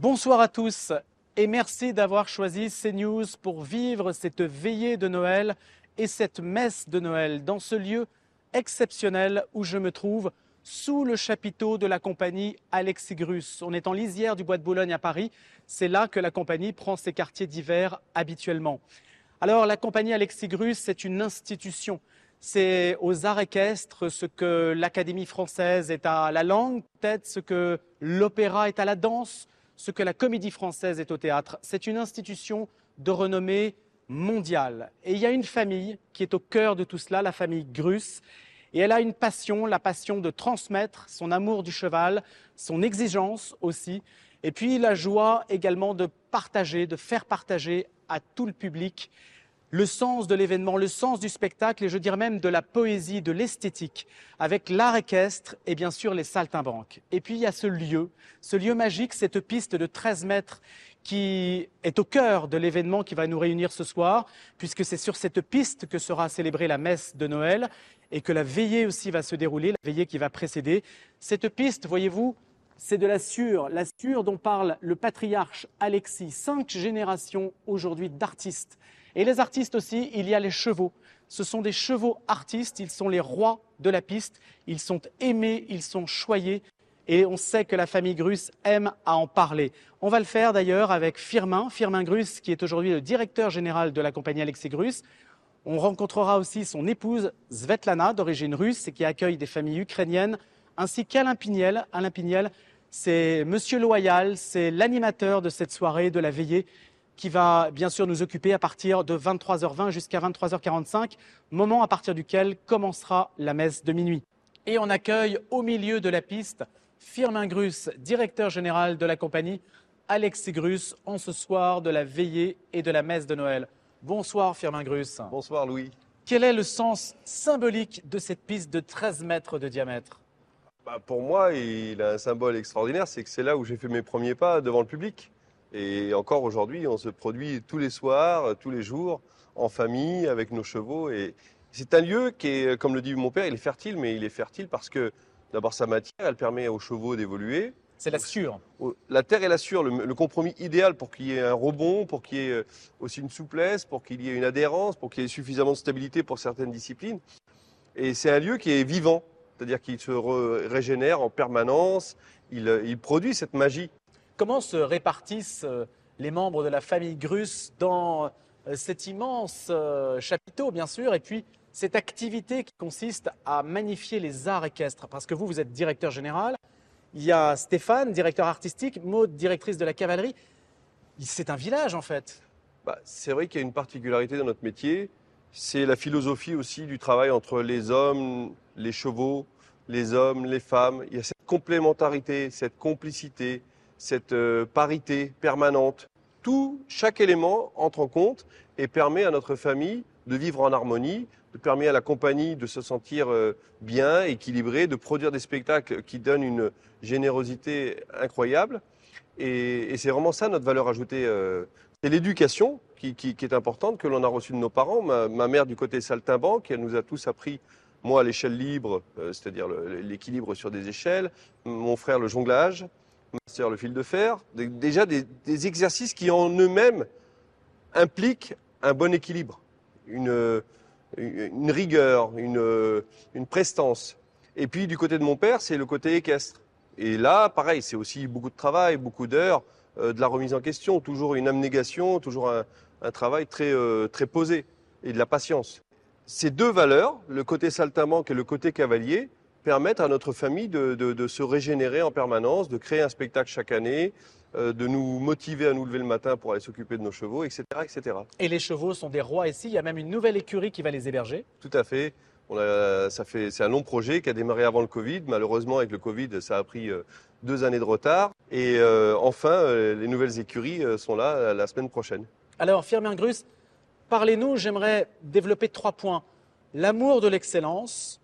Bonsoir à tous et merci d'avoir choisi CNews pour vivre cette veillée de Noël et cette messe de Noël dans ce lieu exceptionnel où je me trouve sous le chapiteau de la compagnie Alexigrus. On est en lisière du Bois de Boulogne à Paris. C'est là que la compagnie prend ses quartiers d'hiver habituellement. Alors la compagnie Alexigrus, c'est une institution. C'est aux arts équestres ce que l'Académie française est à la langue, peut-être ce que l'opéra est à la danse, ce que la comédie française est au théâtre. C'est une institution de renommée mondiale. Et il y a une famille qui est au cœur de tout cela, la famille Grus. Et elle a une passion, la passion de transmettre son amour du cheval, son exigence aussi, et puis la joie également de partager, de faire partager à tout le public le sens de l'événement, le sens du spectacle et je dirais même de la poésie, de l'esthétique, avec l'art équestre et bien sûr les saltimbanques. Et puis il y a ce lieu, ce lieu magique, cette piste de 13 mètres qui est au cœur de l'événement qui va nous réunir ce soir, puisque c'est sur cette piste que sera célébrée la messe de Noël et que la veillée aussi va se dérouler, la veillée qui va précéder. Cette piste, voyez-vous, c'est de la sûre, la sûre dont parle le patriarche Alexis, cinq générations aujourd'hui d'artistes et les artistes aussi, il y a les chevaux. Ce sont des chevaux artistes, ils sont les rois de la piste, ils sont aimés, ils sont choyés. Et on sait que la famille Grus aime à en parler. On va le faire d'ailleurs avec Firmin, Firmin Grus, qui est aujourd'hui le directeur général de la compagnie Alexis Grus. On rencontrera aussi son épouse Svetlana, d'origine russe, et qui accueille des familles ukrainiennes, ainsi qu'Alain Pignel. Alain Pignel, c'est Monsieur Loyal, c'est l'animateur de cette soirée, de la veillée qui va bien sûr nous occuper à partir de 23h20 jusqu'à 23h45, moment à partir duquel commencera la messe de minuit. Et on accueille au milieu de la piste Firmin Grus, directeur général de la compagnie, Alexis Grus, en ce soir de la veillée et de la messe de Noël. Bonsoir Firmin Grus. Bonsoir Louis. Quel est le sens symbolique de cette piste de 13 mètres de diamètre? Bah, Pour moi, il a un symbole extraordinaire, c'est que c'est là où j'ai fait mes premiers pas devant le public. Et encore aujourd'hui, on se produit tous les soirs, tous les jours, en famille, avec nos chevaux. Et c'est un lieu qui est, comme le dit mon père, il est fertile, mais il est fertile parce que d'abord sa matière, elle permet aux chevaux d'évoluer. C'est la sûre. La terre est la sûre, le, compromis idéal pour qu'il y ait un rebond, pour qu'il y ait euh, aussi une souplesse, pour qu'il y ait une adhérence, pour qu'il y ait suffisamment de stabilité pour certaines disciplines. Et c'est un lieu qui est vivant, c'est-à-dire qu'il se régénère en permanence, il, il produit cette magie. Comment se répartissent euh, les membres de la famille Grus dans euh, cet immense euh, chapiteau, bien sûr, et puis cette activité qui consiste à magnifier les arts équestres? Parce que vous, vous êtes directeur général, il y a Stéphane, directeur artistique, Maud, directrice de la cavalerie. C'est un village, en fait. Bah, c'est vrai qu'il y a une particularité dans notre métier, c'est la philosophie aussi du travail entre les hommes, les chevaux, les hommes, les femmes. Il y a cette complémentarité, cette complicité, cette euh, parité permanente. Tout, chaque élément entre en compte et permet à notre famille de vivre en harmonie, de permet à la compagnie de se sentir euh, bien, équilibrée, de produire des spectacles qui donnent une générosité incroyable. Et, c'est vraiment ça notre valeur ajoutée. Euh, c'est l'éducation qui, est importante, que l'on a reçue de nos parents. Ma, mère du côté saltimbanque, elle nous a tous appris, moi à l'échelle libre, c'est-à-dire l'équilibre sur des échelles, mon frère le jonglage, master le fil de fer, déjà des, exercices qui en eux-mêmes impliquent un bon équilibre, une, rigueur, une, prestance. Et puis du côté de mon père, c'est le côté équestre. Et là, pareil, c'est aussi beaucoup de travail, beaucoup d'heures, euh, de la remise en question, toujours une abnégation, toujours un, travail très, euh, très posé et de la patience. Ces deux valeurs, le côté saltimbanque et le côté cavalier, permettre à notre famille de, de- de se régénérer en permanence, de créer un spectacle chaque année, euh, de nous motiver à nous lever le matin pour aller s'occuper de nos chevaux, etc., etc. Et les chevaux sont des rois ici. Il y a même une nouvelle écurie qui va les héberger. Tout à fait. On a, ça fait, c'est un long projet qui a démarré avant le Covid. Malheureusement, avec le Covid, ça a pris euh, deux années de retard. Et euh, enfin, les nouvelles écuries sont là la semaine prochaine. Alors, Firmin Grus, parlez-nous. J'aimerais développer trois points l'amour de l'excellence,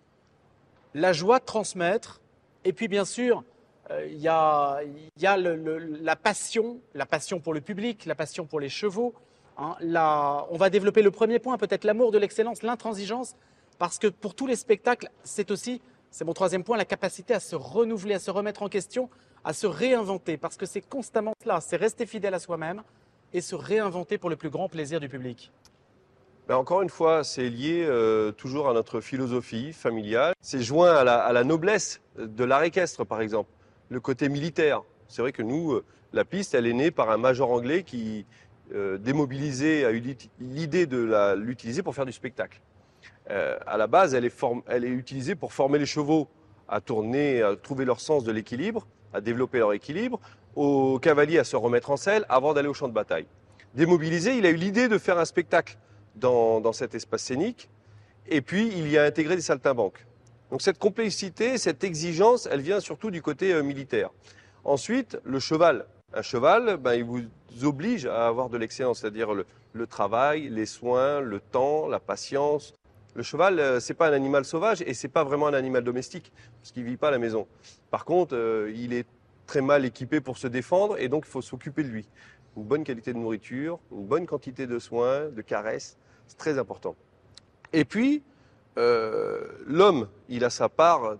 la joie de transmettre, et puis bien sûr, euh, il y a, la passion, la passion pour le public, la passion pour les chevaux. hein. On va développer le premier point, peut-être l'amour de l'excellence, l'intransigeance, parce que pour tous les spectacles, c'est aussi, c'est mon troisième point, la capacité à se renouveler, à se remettre en question, à se réinventer, parce que c'est constamment cela, c'est rester fidèle à soi-même et se réinventer pour le plus grand plaisir du public. Ben, encore une fois, c'est lié euh, toujours à notre philosophie familiale. C'est joint à la, noblesse de l'art équestre, par exemple, le côté militaire. C'est vrai que nous, euh, la piste, elle est née par un major anglais qui, euh, démobilisé, a eu l'id- l'idée de l'utiliser pour faire du spectacle. À la base, elle est, elle est utilisée pour former les chevaux à tourner, à trouver leur sens de l'équilibre, à développer leur équilibre, aux cavaliers à se remettre en selle avant d'aller au champ de bataille. Démobilisé, il a eu l'idée de faire un spectacle dans, cet espace scénique, et puis il y a intégré des saltimbanques. Donc cette complexité, cette exigence, elle vient surtout du côté euh, militaire. Ensuite, le cheval. Un cheval, ben, il vous oblige à avoir de l'excellence, c'est-à-dire le, le travail, les soins, le temps, la patience. Le cheval, euh, c'est pas un animal sauvage et c'est pas vraiment un animal domestique parce qu'il vit pas à la maison. Par contre, euh, il est très mal équipé pour se défendre et donc il faut s'occuper de lui. Une bonne qualité de nourriture, une bonne quantité de soins, de caresses, c'est très important. Et puis, euh, l'homme, il a sa part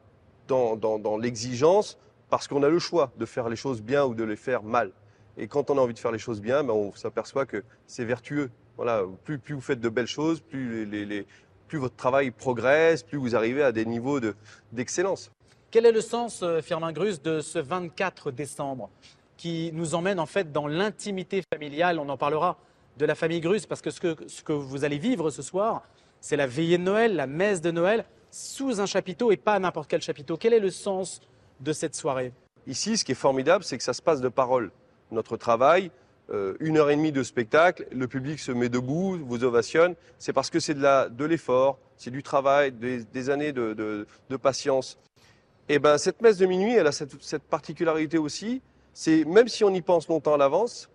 dans, l'exigence parce qu'on a le choix de faire les choses bien ou de les faire mal. Et quand on a envie de faire les choses bien, ben, on s'aperçoit que c'est vertueux. Voilà, plus, vous faites de belles choses, plus, votre travail progresse, plus vous arrivez à des niveaux de- d'excellence. Quel est le sens, euh, Firmin Grus, de ce 24 décembre? Qui nous emmène en fait dans l'intimité familiale On en parlera de la famille Grus parce que ce, que vous allez vivre ce soir, c'est la veillée de Noël, la messe de Noël, sous un chapiteau et pas n'importe quel chapiteau. Quel est le sens de cette soirée? Ici, ce qui est formidable, c'est que ça se passe de parole. Notre travail, euh, une heure et demie de spectacle, le public se met debout, vous ovationne. C'est parce que c'est de l'effort, c'est du travail, des, années de, patience. Et ben, cette messe de minuit, elle a cette particularité aussi. C'est même si on y pense longtemps à l'avance,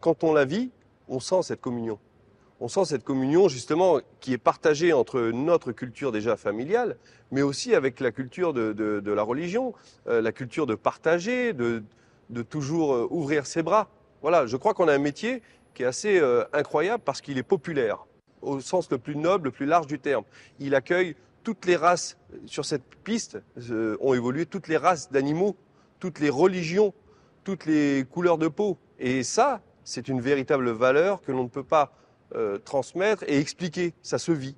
quand on la vit, on sent cette communion. On sent cette communion justement qui est partagée entre notre culture déjà familiale, mais aussi avec la culture de, la religion, euh, la culture de partager, de, toujours euh, ouvrir ses bras. Voilà, je crois qu'on a un métier qui est assez euh, incroyable parce qu'il est populaire, au sens le plus noble, le plus large du terme. Il accueille toutes les races sur cette piste, ont évolué toutes les races d'animaux, toutes les religions, toutes les couleurs de peau. Et ça, c'est une véritable valeur que l'on ne peut pas euh, transmettre et expliquer. Ça se vit.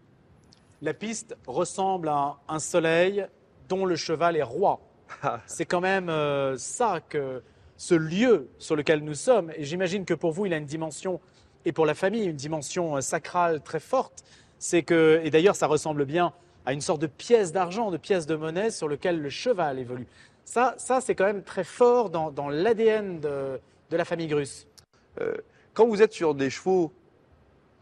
La piste ressemble à un soleil dont le cheval est roi. C'est quand même euh, ça que ce lieu sur lequel nous sommes. Et j'imagine que pour vous, il a une dimension, et pour la famille, une dimension euh, sacrale très forte. C'est que, et d'ailleurs, ça ressemble bien à une sorte de pièce d'argent, de pièce de monnaie sur lequel le cheval évolue. Ça, ça c'est quand même très fort dans, l'ADN de, la famille Grus. quand vous êtes sur des chevaux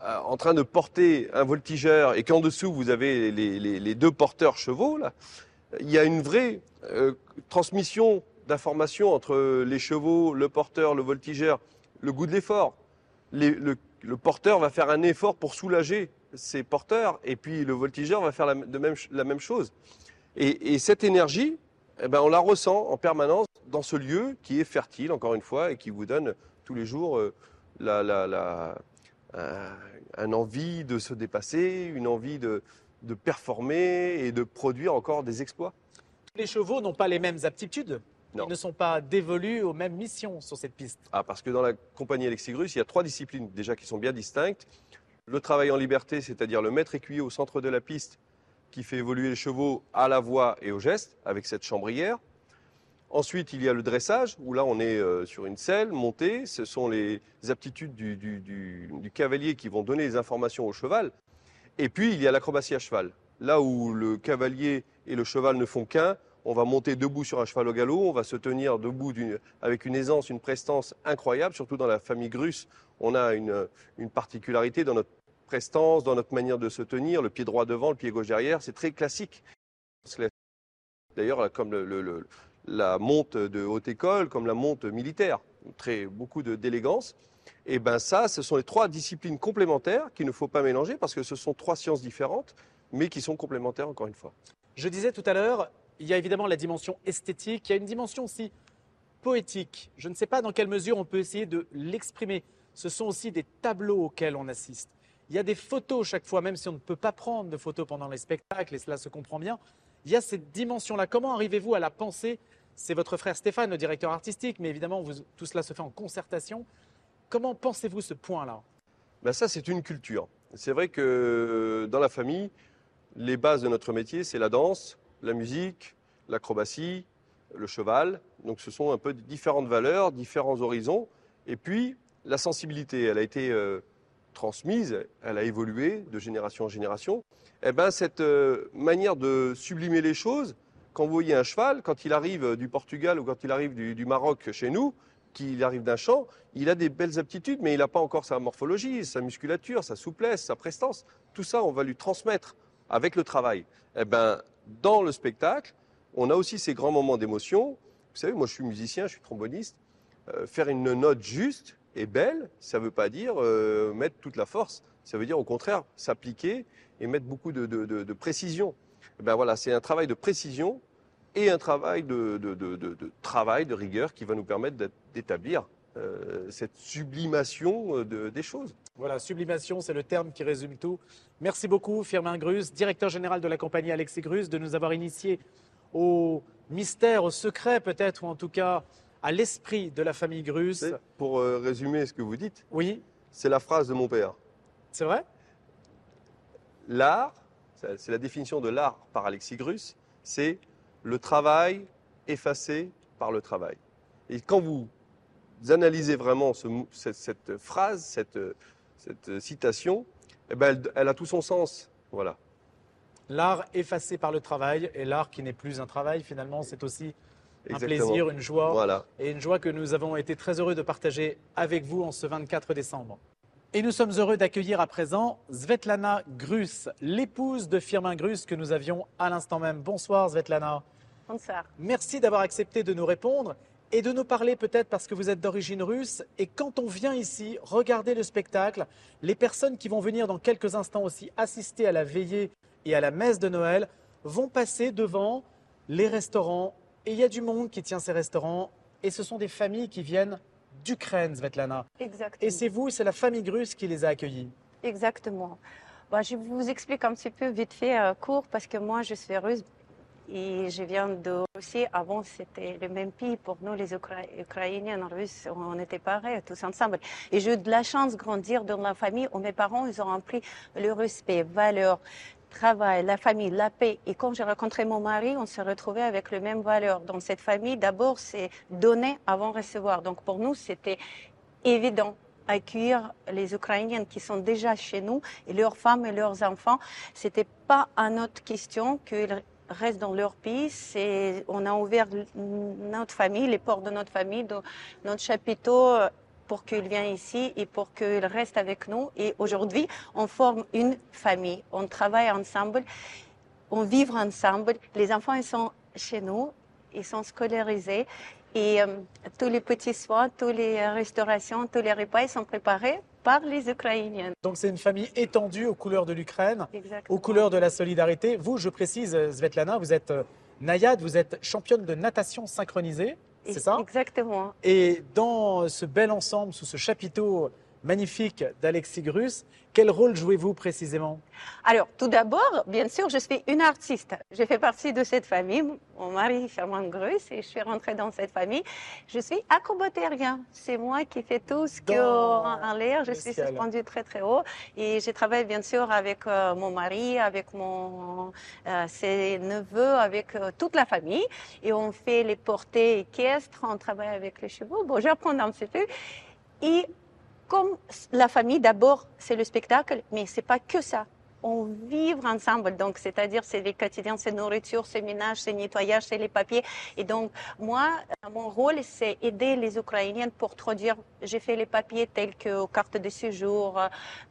euh, en train de porter un voltigeur et qu'en dessous vous avez les, deux porteurs chevaux, il y a une vraie euh, transmission d'informations entre les chevaux, le porteur, le voltigeur, le goût de l'effort. Le, porteur va faire un effort pour soulager ses porteurs et puis le voltigeur va faire la, même, chose. Et cette énergie, eh ben, on la ressent en permanence dans ce lieu qui est fertile, encore une fois, et qui vous donne tous les jours euh, la, la, la, un, un envie de se dépasser, une envie de, de performer et de produire encore des exploits. Les chevaux n'ont pas les mêmes aptitudes. Non. Ils ne sont pas dévolus aux mêmes missions sur cette piste. Ah, parce que dans la compagnie Alexigrus, il y a trois disciplines déjà qui sont bien distinctes. Le travail en liberté, c'est-à-dire le maître écuyer au centre de la piste qui fait évoluer les chevaux à la voix et au geste avec cette chambrière. Ensuite, il y a le dressage, où là, on est euh, sur une selle montée. Ce sont les aptitudes du, cavalier qui vont donner les informations au cheval. Et puis, il y a l'acrobatie à cheval, là où le cavalier et le cheval ne font qu'un. On va monter debout sur un cheval au galop, on va se tenir debout avec une aisance, une prestance incroyable, surtout dans la famille Grus. On a une particularité dans notre prestance, dans notre manière de se tenir, le pied droit devant, le pied gauche derrière, c'est très classique. D'ailleurs, comme la monte de haute école, comme la monte militaire, très, beaucoup d'élégance. Et ben ça, ce sont les trois disciplines complémentaires qu'il ne faut pas mélanger parce que ce sont trois sciences différentes, mais qui sont complémentaires encore une fois. Je disais tout à l'heure, il y a évidemment la dimension esthétique, il y a une dimension aussi poétique. Je ne sais pas dans quelle mesure on peut essayer de l'exprimer. Ce sont aussi des tableaux auxquels on assiste. Il y a des photos chaque fois, même si on ne peut pas prendre de photos pendant les spectacles, et cela se comprend bien. Il y a cette dimension-là. Comment arrivez-vous à la penser? C'est votre frère Stéphane, le directeur artistique, mais évidemment, tout cela se fait en concertation. Comment pensez-vous ce point-là? Ben Ça, c'est une culture. C'est vrai que dans la famille, les bases de notre métier, c'est la danse, la musique, l'acrobatie, le cheval. Donc ce sont un peu différentes valeurs, différents horizons. Et puis, la sensibilité, elle a été euh, transmise, elle a évolué de génération en génération. Eh ben, cette euh, manière de sublimer les choses, quand vous voyez un cheval, quand il arrive du Portugal ou quand il arrive du Maroc chez nous, qu'il arrive d'un champ, il a des belles aptitudes, mais il n'a pas encore sa morphologie, sa musculature, sa souplesse, sa prestance. Tout ça, on va lui transmettre avec le travail. Eh ben, dans le spectacle, on a aussi ces grands moments d'émotion. Vous savez, moi, je suis musicien, je suis tromboniste. Euh, faire une note juste et belle, ça ne veut pas dire euh, mettre toute la force. Ça veut dire, au contraire, s'appliquer et mettre beaucoup de, précision. Eh ben voilà, c'est un travail de précision et un travail de, travail, de rigueur qui va nous permettre d'établir euh, cette sublimation euh, des choses. Voilà, sublimation, c'est le terme qui résume tout. Merci beaucoup, Firmin Grus, directeur général de la compagnie Alexis Grus, de nous avoir initiés au mystère, au secret peut-être, ou en tout cas à l'esprit de la famille Grus. Pour euh, résumer ce que vous dites, oui. c'est la phrase de mon père. C'est vrai? L'art, c'est la définition de l'art par Alexis Grus, c'est le travail effacé par le travail. Et quand vous analysez vraiment cette, phrase, cette, citation, eh ben, elle, a tout son sens. Voilà. L'art effacé par le travail et l'art qui n'est plus un travail, finalement, c'est aussi un plaisir, une joie. Voilà. Et une joie que nous avons été très heureux de partager avec vous en ce 24 décembre. Et nous sommes heureux d'accueillir à présent Svetlana Grus, l'épouse de Firmin Grus que nous avions à l'instant même. Bonsoir Svetlana. Bonsoir. Merci d'avoir accepté de nous répondre et de nous parler peut-être parce que vous êtes d'origine russe. Et quand on vient ici regarder le spectacle, les personnes qui vont venir dans quelques instants aussi assister à la veillée et à la messe de Noël vont passer devant les restaurants. Et il y a du monde qui tient ces restaurants. Et ce sont des familles qui viennent d'Ukraine, Svetlana. Exactement. Et c'est vous, c'est la famille Grus qui les a accueillis. Exactement. Bah, je vous explique un petit peu vite fait, euh, court, parce que moi, je suis russe et je viens de Russie. Avant, c'était le même pays. Pour nous, les Ukrainiens, Russes, on était pareils, tous ensemble. Et j'ai eu de la chance de grandir dans la famille où mes parents, ils ont appris le respect, valeur, travail, la famille, la paix. Et quand j'ai rencontré mon mari, on s'est retrouvé avec les mêmes valeurs. Dans cette famille, d'abord, c'est donner avant recevoir. Donc pour nous, c'était évident accueillir les Ukrainiens qui sont déjà chez nous et leurs femmes et leurs enfants. C'était pas une autre question qu'ils restent dans leur pays. On a ouvert notre famille, les portes de notre famille, notre chapiteau pour qu'ils viennent ici et pour qu'ils restent avec nous. Et aujourd'hui, on forme une famille. On travaille ensemble, on vit ensemble. Les enfants, ils sont chez nous, ils sont scolarisés. Et euh, tous les petits soins, toutes les restaurations, tous les repas, ils sont préparés par les Ukrainiens. Donc c'est une famille étendue aux couleurs de l'Ukraine, aux couleurs de la solidarité. Vous, je précise, Svetlana, vous êtes euh, naïade, vous êtes championne de natation synchronisée c'est ça? Exactement. Et dans ce bel ensemble, sous ce chapiteau magnifique d'Alexis Grus. Quel rôle jouez-vous précisément? Alors, tout d'abord, bien sûr, je suis une artiste. Je fais partie de cette famille. Mon mari, Firmin Grus, et je suis rentrée dans cette famille. Je suis acrobatérien. C'est moi qui fais tout ce qui est en l'air. Je suis suspendue très, très haut. Et je travaille, bien sûr, avec euh, mon mari, avec mon, euh, ses neveux, avec euh, toute la famille. Et on fait les portées équestres, on travaille avec les chevaux. Bon, j'apprends un petit peu. Et comme la famille, d'abord, c'est le spectacle, mais c'est pas que ça. On vivre ensemble. Donc, c'est-à-dire, c'est les quotidiens, c'est nourriture, c'est ménage, c'est nettoyage, c'est les papiers. Et donc, moi, euh, mon rôle, c'est aider les Ukrainiennes pour traduire. J'ai fait les papiers tels que cartes de séjour,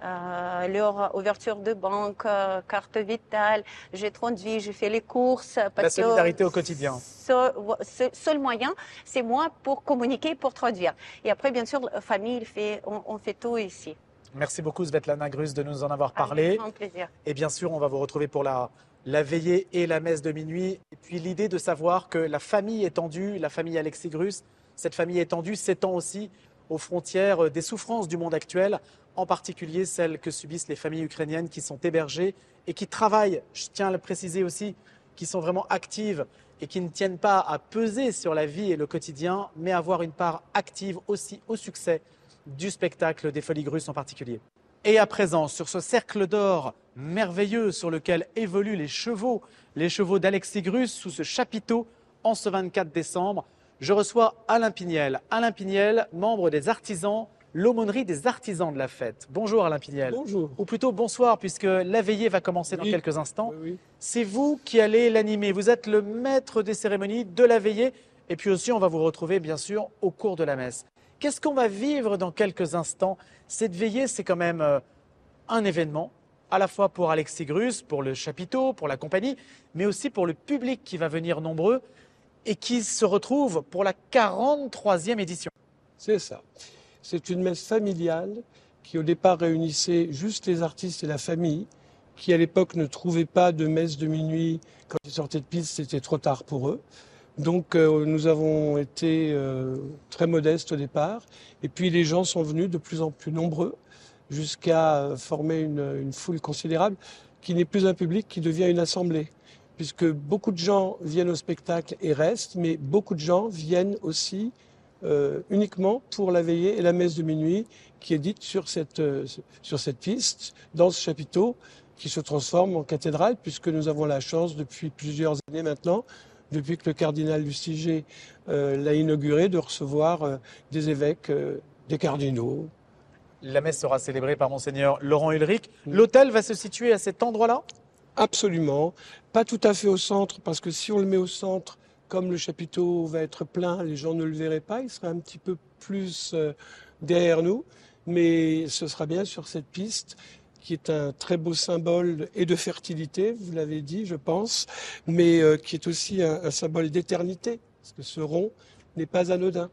euh, leur ouverture de banque, euh, carte vitale. J'ai traduit, j'ai fait les courses. La solidarité au quotidien. Ce seul moyen, c'est moi pour communiquer, pour traduire. Et après, bien sûr, la famille, fait, on, on fait tout ici. Merci beaucoup Svetlana Grus de nous en avoir parlé. Avec grand plaisir. Et bien sûr, on va vous retrouver pour la, la veillée et la messe de minuit. Et puis l'idée de savoir que la famille étendue, la famille Alexis Grus, cette famille étendue s'étend aussi aux frontières des souffrances du monde actuel, en particulier celles que subissent les familles ukrainiennes qui sont hébergées et qui travaillent, je tiens à le préciser aussi, qui sont vraiment actives et qui ne tiennent pas à peser sur la vie et le quotidien, mais à avoir une part active aussi au succès du spectacle des Folies Grusses en particulier. Et à présent, sur ce cercle d'or merveilleux sur lequel évoluent les chevaux, les chevaux d'Alexis Grus sous ce chapiteau en ce 24 décembre, je reçois Alain Pignel. Alain Pignel, membre des artisans, l'aumônerie des artisans de la fête. Bonjour Alain Pignel. Bonjour. Ou plutôt bonsoir, puisque la veillée va commencer dans quelques instants. Oui, oui. C'est vous qui allez l'animer. Vous êtes le maître des cérémonies de la veillée. Et puis aussi, on va vous retrouver, bien sûr, au cours de la messe. Qu'est-ce qu'on va vivre dans quelques instants? Cette veillée, c'est quand même euh, un événement, à la fois pour Alexis Grus, pour le chapiteau, pour la compagnie, mais aussi pour le public qui va venir nombreux et qui se retrouve pour la 43e édition. C'est ça. C'est une messe familiale qui au départ réunissait juste les artistes et la famille, qui à l'époque ne trouvaient pas de messe de minuit. Quand ils sortaient de piste, c'était trop tard pour eux. Donc euh, nous avons été euh, très modestes au départ. Et puis les gens sont venus de plus en plus nombreux jusqu'à euh, former une, foule considérable qui n'est plus un public, qui devient une assemblée. Puisque beaucoup de gens viennent au spectacle et restent, mais beaucoup de gens viennent aussi uniquement pour la veillée et la messe de minuit qui est dite sur cette, sur cette piste, dans ce chapiteau qui se transforme en cathédrale, puisque nous avons la chance depuis plusieurs années maintenant, depuis que le cardinal Lustiger euh, l'a inauguré, de recevoir euh, des évêques, euh, des cardinaux. La messe sera célébrée par Monseigneur Laurent Ulrich. Mm. L'hôtel va se situer à cet endroit-là? Absolument. Pas tout à fait au centre, parce que si on le met au centre, comme le chapiteau va être plein, les gens ne le verraient pas. Il sera un petit peu plus derrière nous. Mais ce sera bien sur cette piste qui est un très beau symbole et de fertilité, vous l'avez dit, je pense, mais euh, qui est aussi un, symbole d'éternité, parce que ce rond n'est pas anodin.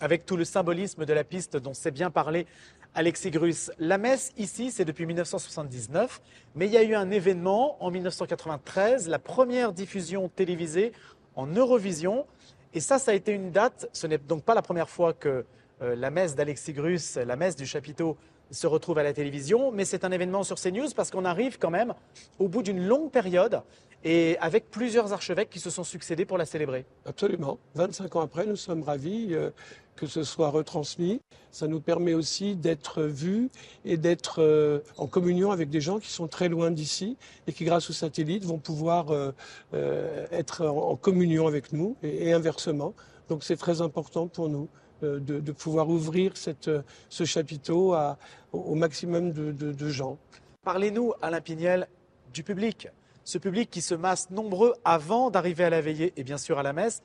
avec tout le symbolisme de la piste dont s'est bien parlé Alexis Grus. La messe ici, c'est depuis 1979, mais il y a eu un événement en 1993, la première diffusion télévisée en Eurovision. Et ça, ça a été une date, ce n'est donc pas la première fois que euh, la messe d'Alexis Grus, la messe du chapiteau, se retrouve à la télévision, mais c'est un événement sur CNews parce qu'on arrive quand même au bout d'une longue période et avec plusieurs archevêques qui se sont succédés pour la célébrer. Absolument. 25 ans après, nous sommes ravis euh, que ce soit retransmis. Ça nous permet aussi d'être vus et d'être euh, en communion avec des gens qui sont très loin d'ici et qui, grâce au satellite, vont pouvoir euh, être en, communion avec nous et, inversement. Donc c'est très important pour nous de, de pouvoir ouvrir cette, euh, ce chapiteau à- au, maximum de, de- de gens. Parlez-nous, Alain Pignel, du public. Ce public qui se masse nombreux avant d'arriver à la veillée et bien sûr à la messe.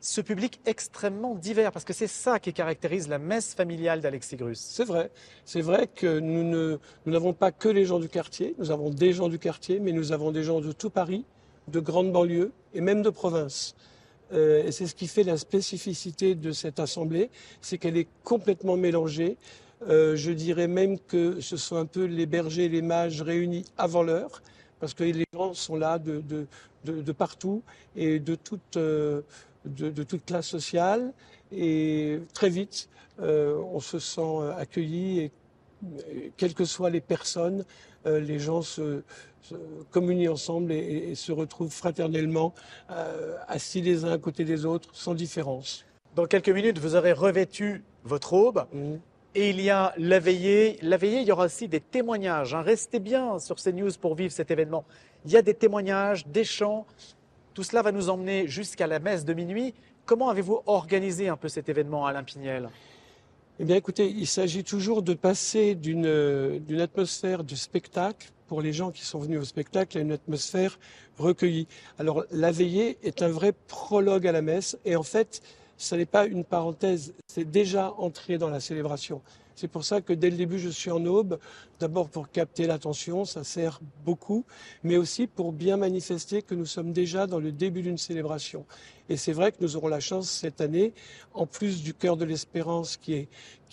Ce public extrêmement divers, parce que c'est ça qui caractérise la messe familiale d'Alexis Grus. C'est vrai. C'est vrai que nous n'avons pas que les gens du quartier. Nous avons des gens du quartier, mais nous avons des gens de tout Paris, de grandes banlieues et même de province. Euh, et c'est ce qui fait la spécificité de cette assemblée, c'est qu'elle est complètement mélangée. Euh, je dirais même que ce sont un peu les bergers et les mages réunis avant l'heure, parce que les gens sont là de, de, de, partout et de toute, euh, de, toute classe sociale. Et très vite, on se sent accueilli quelles que soient les personnes, euh, les gens se, se communient ensemble et, se retrouvent fraternellement, euh, assis les uns à côté des autres, sans différence. Dans quelques minutes, vous aurez revêtu votre aube Mhm. et il y a la veillée. La veillée, il y aura aussi des témoignages. hein. Restez bien sur CNews pour vivre cet événement. Il y a des témoignages, des chants. Tout cela va nous emmener jusqu'à la messe de minuit. Comment avez-vous organisé un peu cet événement, Alain Pignel? Eh bien, écoutez, il s'agit toujours de passer d'une d'une atmosphère du spectacle pour les gens qui sont venus au spectacle à une atmosphère recueillie. Alors, la veillée est un vrai prologue à la messe et en fait, ce n'est pas une parenthèse, c'est déjà entré dans la célébration. C'est pour ça que dès le début, je suis en aube, d'abord pour capter l'attention, ça sert beaucoup, mais aussi pour bien manifester que nous sommes déjà dans le début d'une célébration. Et c'est vrai que nous aurons la chance cette année, en plus du cœur de l'espérance qui,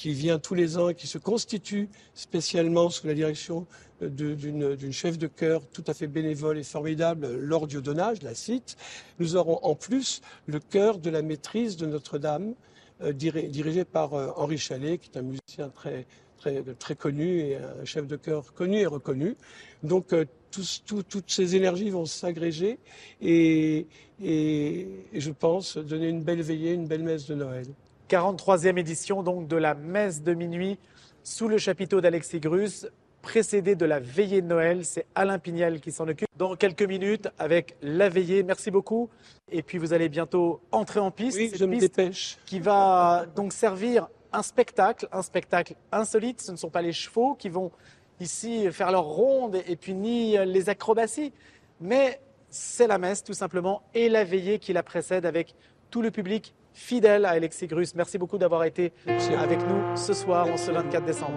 vient tous les ans et qui se constitue spécialement sous la direction d'une chef de chœur tout à fait bénévole et formidable, Laure Dieudonnage, la cite, nous aurons en plus le cœur de la maîtrise de Notre-Dame, euh, dirigé par euh, Henri Chalet, qui est un musicien très, très, très connu et un chef de chœur connu et reconnu. Donc euh, toutes ces énergies vont s'agréger et, et, je pense donner une belle veillée, une belle messe de Noël. 43e édition donc de la messe de minuit sous le chapiteau d'Alexis Grus précédé de la veillée de Noël. C'est Alain Pignel qui s'en occupe dans quelques minutes avec la veillée. Merci beaucoup. Et puis vous allez bientôt entrer en piste. Oui, je me dépêche. Qui va donc servir un spectacle, un spectacle insolite. Ce ne sont pas les chevaux qui vont ici faire leur ronde et puis ni les acrobaties, mais c'est la messe tout simplement et la veillée qui la précède avec tout le public fidèle à Alexis Grus. Merci beaucoup d'avoir été avec nous ce soir, en ce 24 décembre.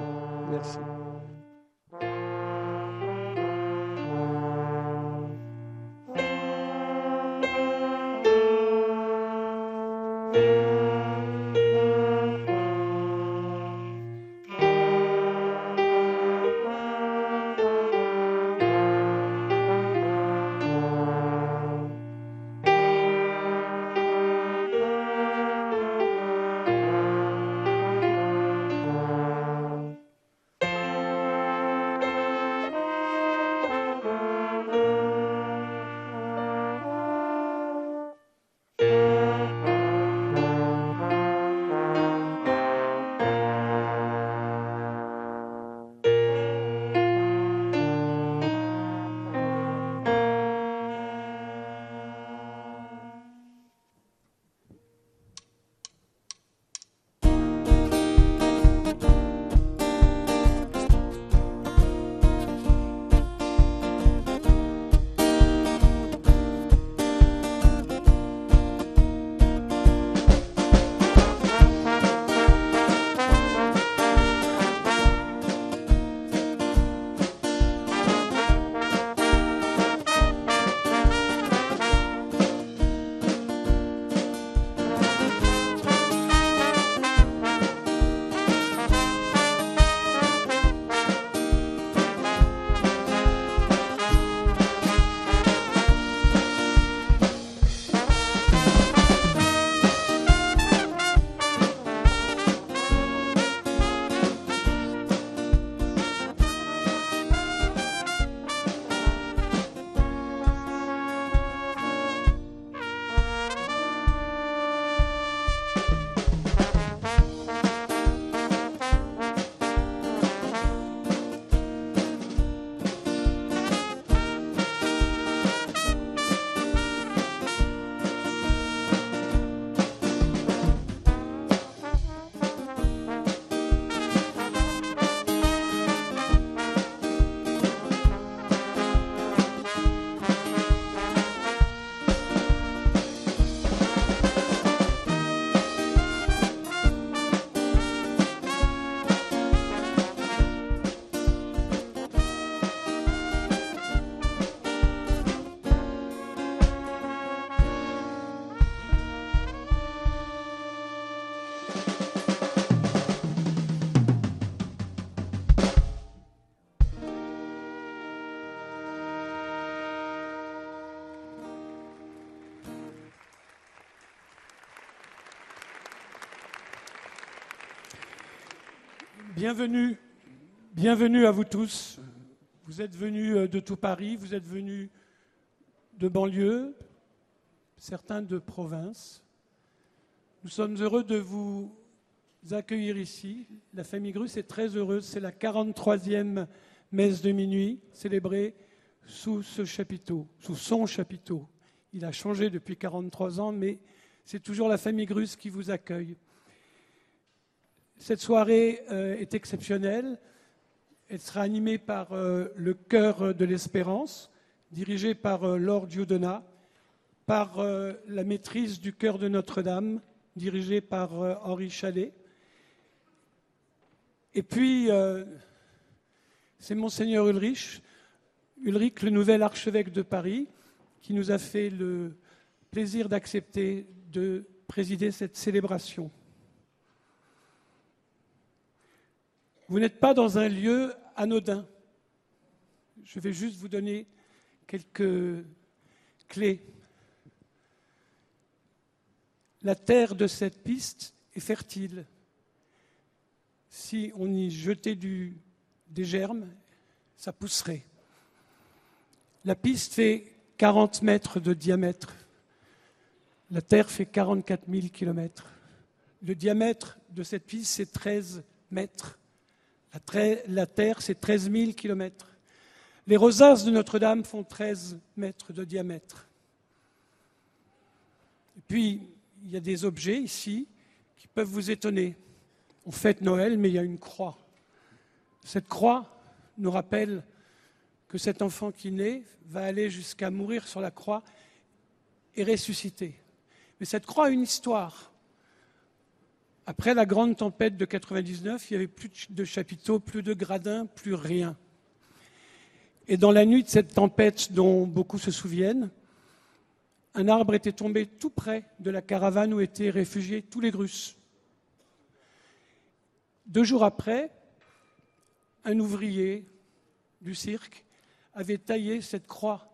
Merci. Bienvenue, bienvenue à vous tous. Vous êtes venus euh, de tout Paris, vous êtes venus de banlieue, certains de province. Nous sommes heureux de vous accueillir ici. La famille Grus est très heureuse. C'est la 43e messe de minuit célébrée sous ce chapiteau, sous son chapiteau. Il a changé depuis 43 ans, mais c'est toujours la famille Grus qui vous accueille. Cette soirée euh, est exceptionnelle. Elle sera animée par euh, le Chœur de l'Espérance, dirigé par euh, Laure Dieudonna, par la maîtrise du Chœur de Notre-Dame, dirigée par Henri Chalet. Et puis, c'est Monseigneur Ulrich, Ulrich, le nouvel archevêque de Paris, qui nous a fait le plaisir d'accepter de présider cette célébration. Vous n'êtes pas dans un lieu anodin. Je vais juste vous donner quelques clés. La terre de cette piste est fertile. Si on y jetait des germes, ça pousserait. La piste fait 40 mètres de diamètre. La Terre fait 44 000 kilomètres. Le diamètre de cette piste, c'est 13 mètres. La, Terre, c'est 13 000 kilomètres. Les rosaces de Notre-Dame font 13 mètres de diamètre. Et puis, il y a des objets ici qui peuvent vous étonner. On fête Noël, mais il y a une croix. Cette croix nous rappelle que cet enfant qui naît va aller jusqu'à mourir sur la croix et ressusciter. Mais cette croix a une histoire. Après la grande tempête de 99, il n'y avait plus de chapiteaux, plus de gradins, plus rien. Et dans la nuit de cette tempête dont beaucoup se souviennent, un arbre était tombé tout près de la caravane où étaient réfugiés tous les Russes. Deux jours après, un ouvrier du cirque avait taillé cette croix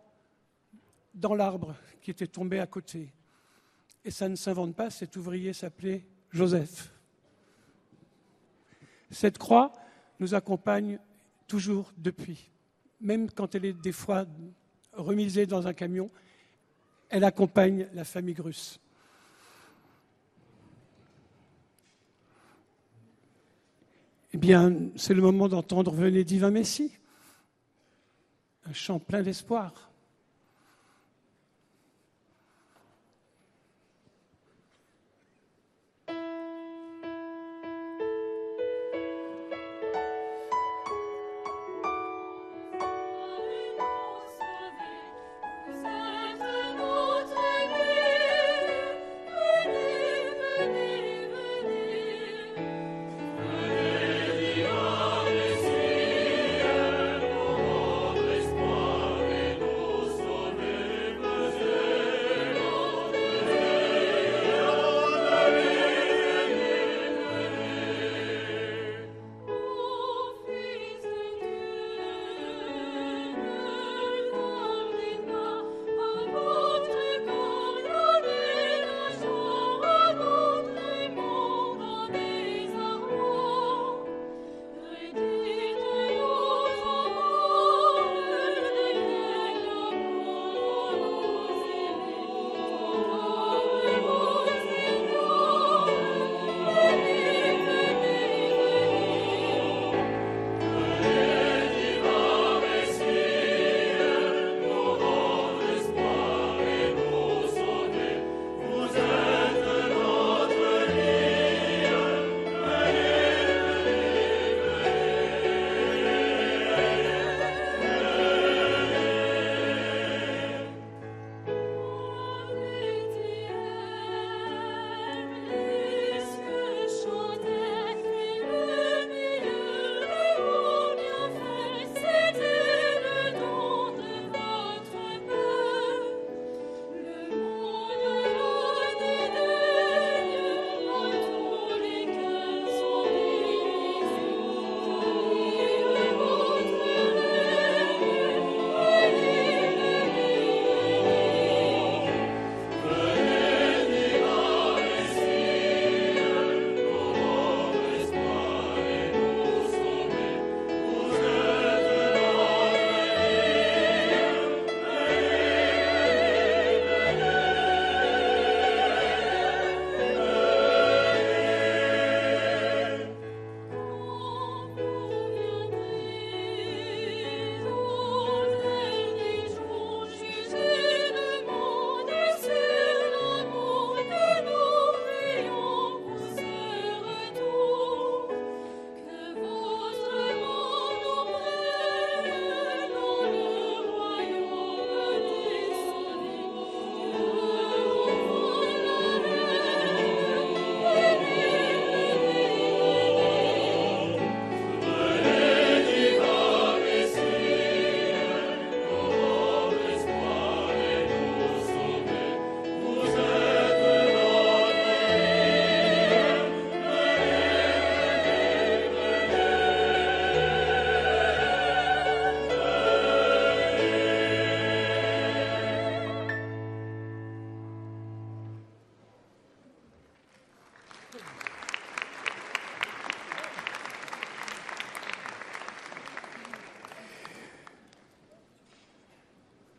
dans l'arbre qui était tombé à côté. Et ça ne s'invente pas, cet ouvrier s'appelait Joseph. Cette croix nous accompagne toujours depuis. Même quand elle est des fois remisée dans un camion, elle accompagne la famille Grusse. Eh bien, c'est le moment d'entendre Venez divin Messie, un chant plein d'espoir.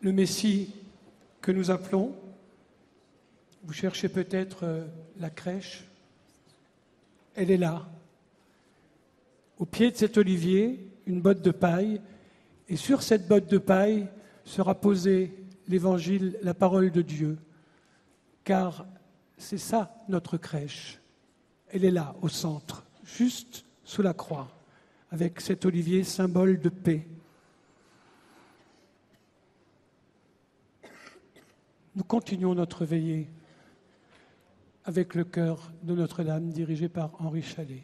Le Messie que nous appelons. Vous cherchez peut-être euh, la crèche. Elle est là. Au pied de cet olivier, une botte de paille, et sur cette botte de paille sera posé l'évangile, la parole de Dieu. Car c'est ça notre crèche. Elle est là, au centre, juste sous la croix, avec cet olivier symbole de paix. Continuons notre veillée avec le cœur de Notre-Dame dirigé par Henri Chalet.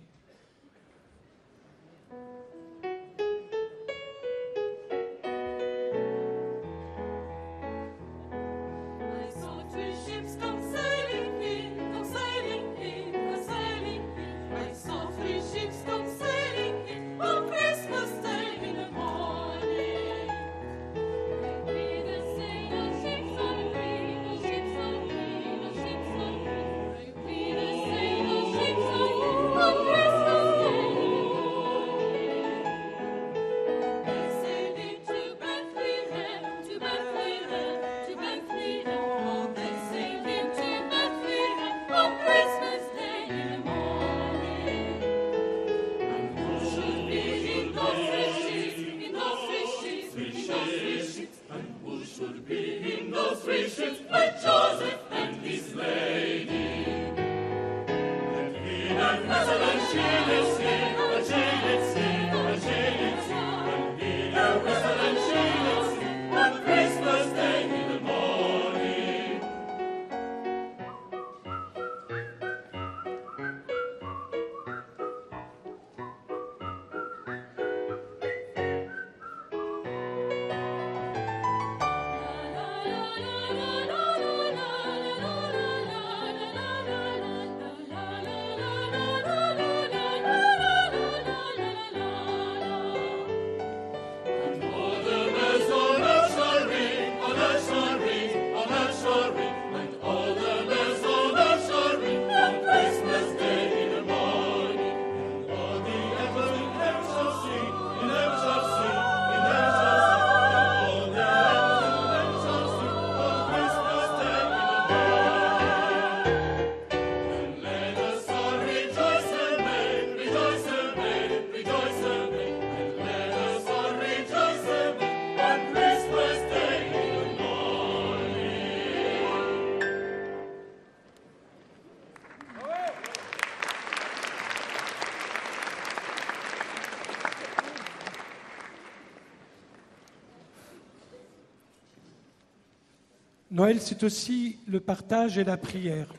C'est aussi le partage et la prière.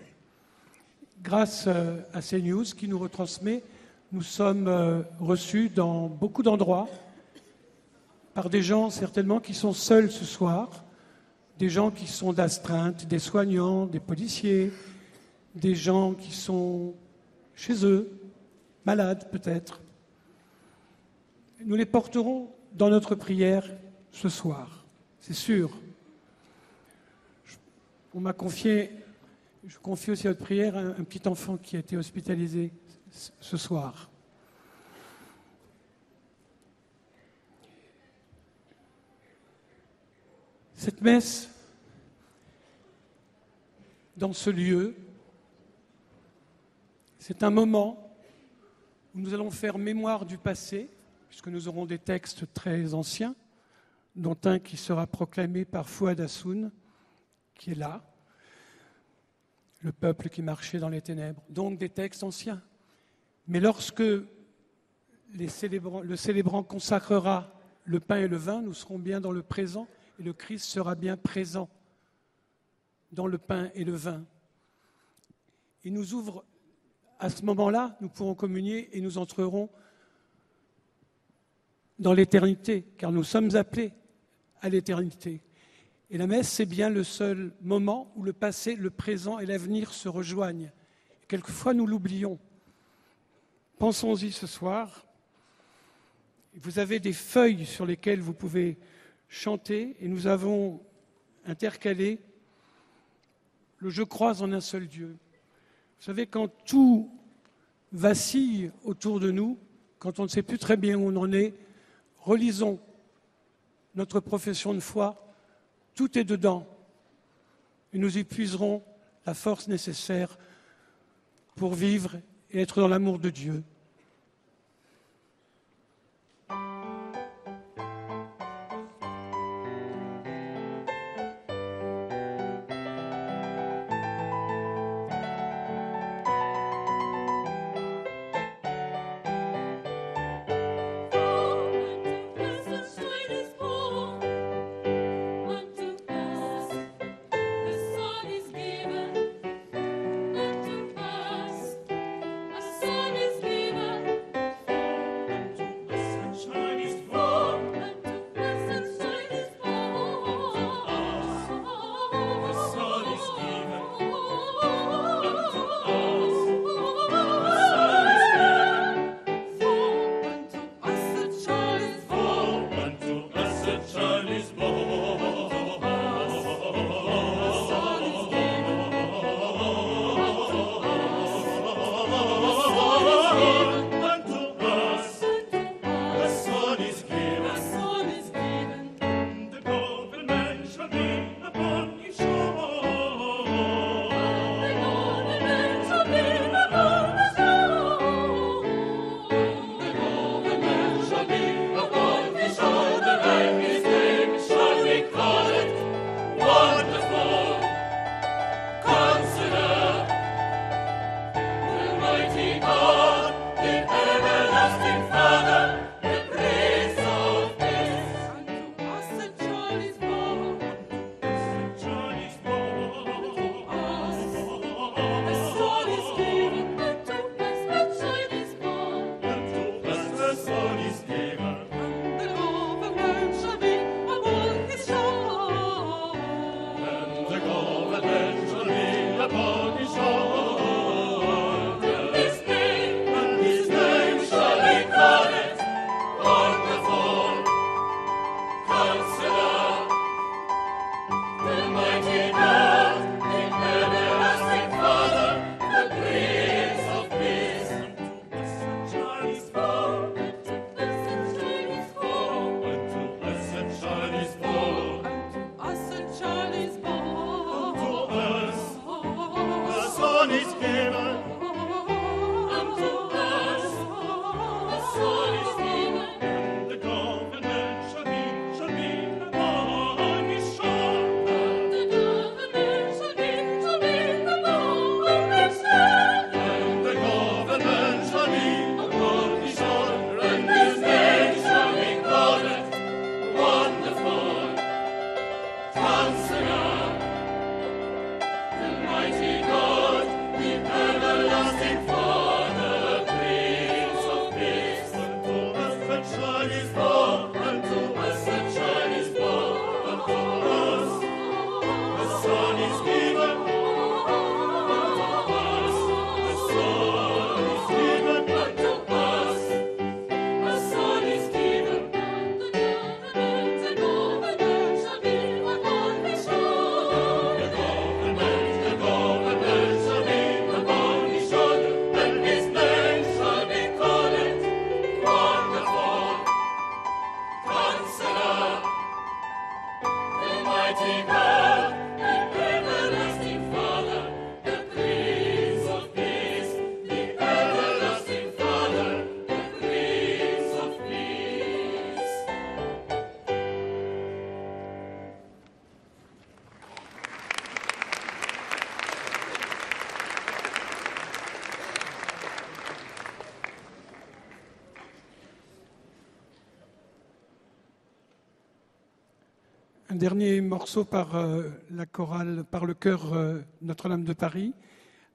Grâce euh, à CNews qui nous retransmet, nous sommes euh, reçus dans beaucoup d'endroits par des gens certainement qui sont seuls ce soir, des gens qui sont d'astreinte, des soignants, des policiers, des gens qui sont chez eux, malades peut-être. Nous les porterons dans notre prière ce soir, c'est sûr. On m'a confié, je confie aussi à votre prière, un, un petit enfant qui a été hospitalisé ce soir. Cette messe, dans ce lieu, c'est un moment où nous allons faire mémoire du passé, puisque nous aurons des textes très anciens, dont un qui sera proclamé par Fouad Hassoun, qui est là, le peuple qui marchait dans les ténèbres, donc des textes anciens. Mais lorsque le célébrant consacrera le pain et le vin, nous serons bien dans le présent et le Christ sera bien présent dans le pain et le vin. Il nous ouvre, à ce moment-là, nous pourrons communier et nous entrerons dans l'éternité, car nous sommes appelés à l'éternité. Et la messe, c'est bien le seul moment où le passé, le présent et l'avenir se rejoignent. Quelquefois, nous l'oublions. Pensons-y ce soir. Vous avez des feuilles sur lesquelles vous pouvez chanter et nous avons intercalé le je crois en un seul Dieu. Vous savez, quand tout vacille autour de nous, quand on ne sait plus très bien où on en est, relisons notre profession de foi Tout est dedans. Et nous y puiserons la force nécessaire pour vivre et être dans l'amour de Dieu. Dernier morceau par euh, la chorale, par le chœur euh, Notre-Dame de Paris,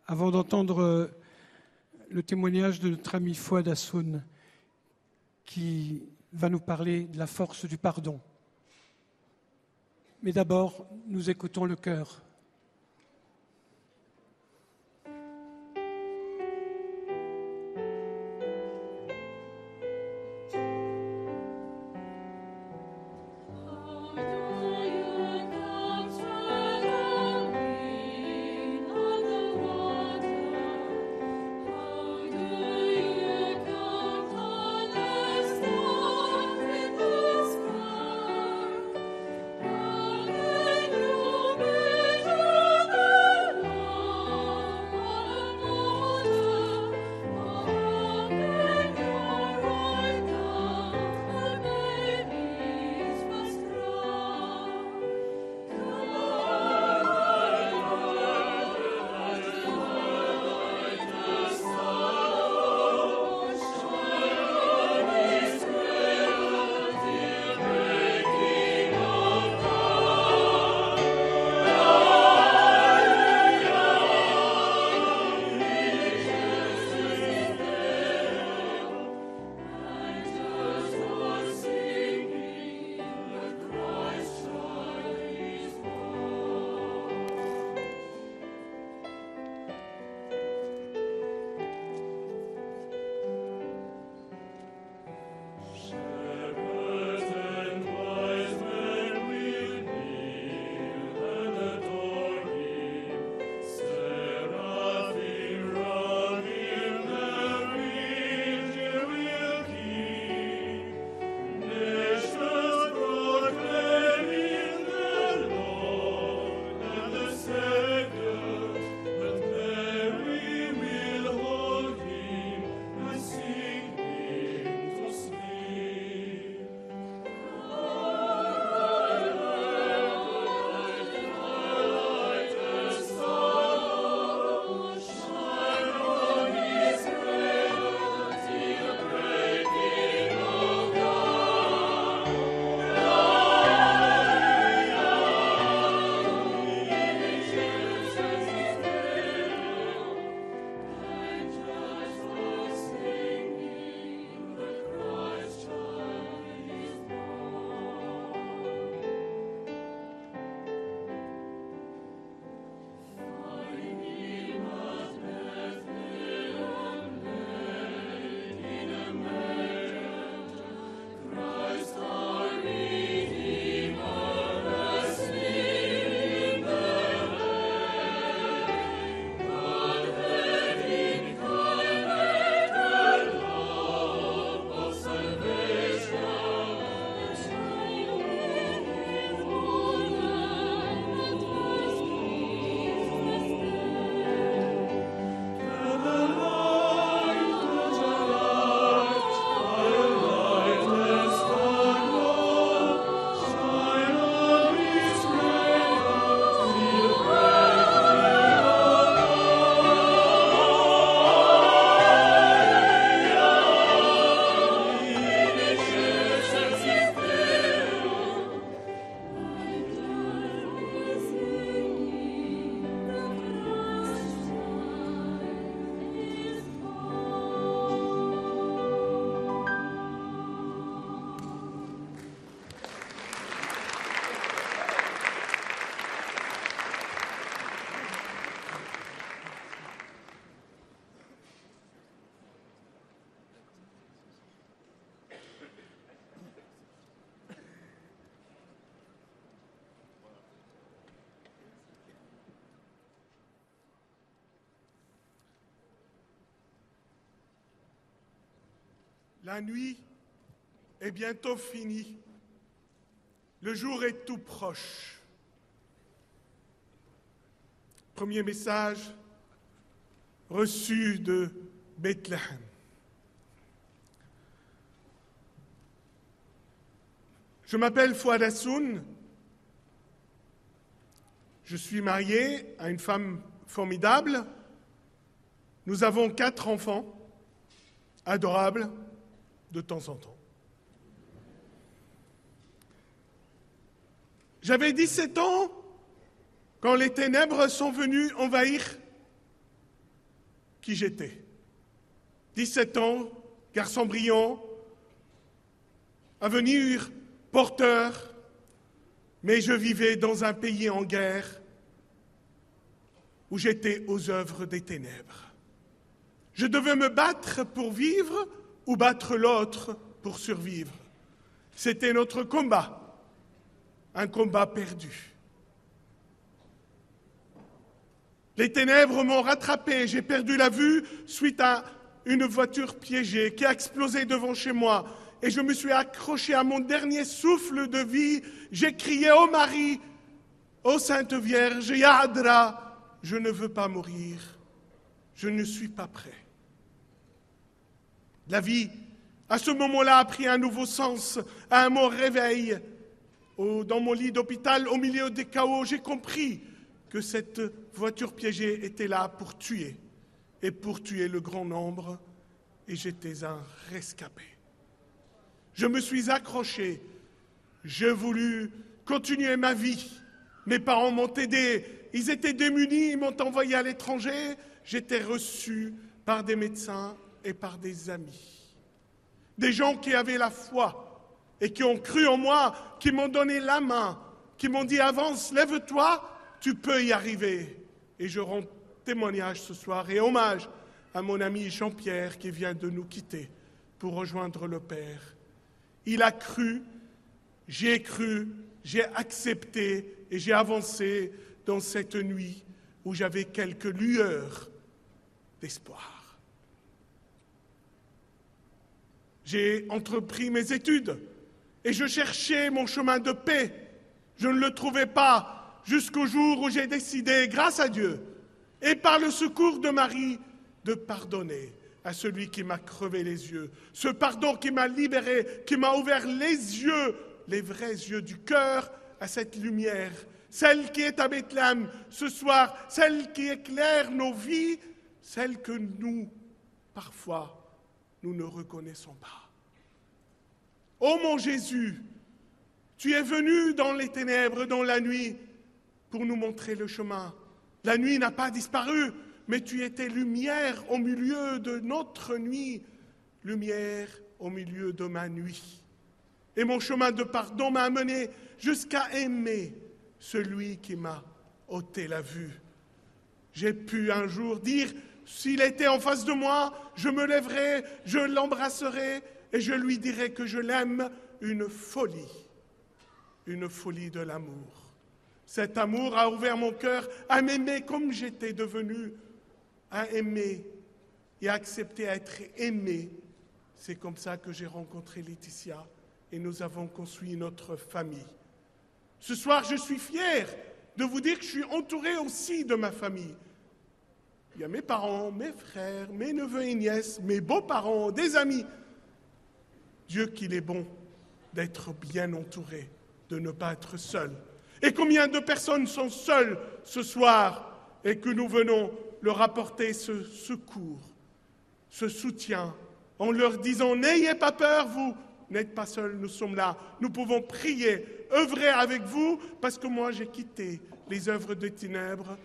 avant d'entendre euh, le témoignage de notre ami Fouad Hassoun, qui va nous parler de la force du pardon. Mais d'abord, nous écoutons le chœur. La nuit est bientôt finie. Le jour est tout proche. Premier message reçu de Bethléem. Je m'appelle Fouad Hassoun. Je suis marié à une femme formidable. Nous avons quatre enfants, adorables de temps en temps. J'avais 17 ans quand les ténèbres sont venues envahir qui j'étais. 17 ans, garçon brillant, avenir porteur, mais je vivais dans un pays en guerre où j'étais aux œuvres des ténèbres. Je devais me battre pour vivre ou battre l'autre pour survivre. C'était notre combat, un combat perdu. Les ténèbres m'ont rattrapé, j'ai perdu la vue suite à une voiture piégée qui a explosé devant chez moi et je me suis accroché à mon dernier souffle de vie. J'ai crié au Marie, ô Sainte Vierge, Yadra, je ne veux pas mourir, je ne suis pas prêt. La vie, à ce moment-là, a pris un nouveau sens, un mot réveil. Dans mon lit d'hôpital, au milieu des chaos, j'ai compris que cette voiture piégée était là pour tuer, et pour tuer le grand nombre, et j'étais un rescapé. Je me suis accroché, j'ai voulu continuer ma vie. Mes parents m'ont aidé, ils étaient démunis, ils m'ont envoyé à l'étranger, j'étais reçu par des médecins et par des amis. Des gens qui avaient la foi et qui ont cru en moi, qui m'ont donné la main, qui m'ont dit avance, lève-toi, tu peux y arriver. Et je rends témoignage ce soir et hommage à mon ami Jean-Pierre qui vient de nous quitter pour rejoindre le Père. Il a cru, j'ai cru, j'ai accepté et j'ai avancé dans cette nuit où j'avais quelques lueurs d'espoir. J'ai entrepris mes études et je cherchais mon chemin de paix. Je ne le trouvais pas jusqu'au jour où j'ai décidé, grâce à Dieu et par le secours de Marie, de pardonner à celui qui m'a crevé les yeux. Ce pardon qui m'a libéré, qui m'a ouvert les yeux, les vrais yeux du cœur, à cette lumière, celle qui est à Bethléem ce soir, celle qui éclaire nos vies, celle que nous, parfois, nous ne reconnaissons pas. Ô mon Jésus, tu es venu dans les ténèbres, dans la nuit, pour nous montrer le chemin. La nuit n'a pas disparu, mais tu étais lumière au milieu de notre nuit, lumière au milieu de ma nuit. Et mon chemin de pardon m'a amené jusqu'à aimer celui qui m'a ôté la vue. J'ai pu un jour dire, s'il était en face de moi, je me lèverai, je l'embrasserai et je lui dirai que je l'aime, une folie, une folie de l'amour. Cet amour a ouvert mon cœur à m'aimer comme j'étais devenu, à aimer et à accepter à être aimé. C'est comme ça que j'ai rencontré Laetitia et nous avons construit notre famille. Ce soir, je suis fier de vous dire que je suis entouré aussi de ma famille. Il mes parents, mes frères, mes neveux et nièces, mes beaux-parents, des amis. Dieu qu'il est bon d'être bien entouré, de ne pas être seul. Et combien de personnes sont seules ce soir et que nous venons leur apporter ce secours, ce soutien, en leur disant N'ayez pas peur, vous n'êtes pas seuls, nous sommes là. Nous pouvons prier, œuvrer avec vous, parce que moi j'ai quitté les œuvres des ténèbres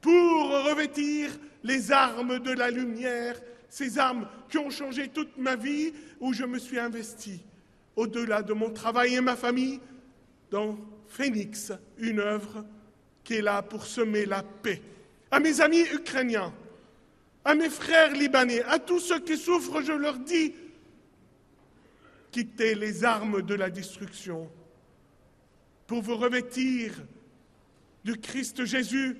pour revêtir les armes de la lumière, ces armes qui ont changé toute ma vie, où je me suis investi, au-delà de mon travail et ma famille, dans Phénix, une œuvre qui est là pour semer la paix. À mes amis ukrainiens, à mes frères libanais, à tous ceux qui souffrent, je leur dis, quittez les armes de la destruction pour vous revêtir du Christ Jésus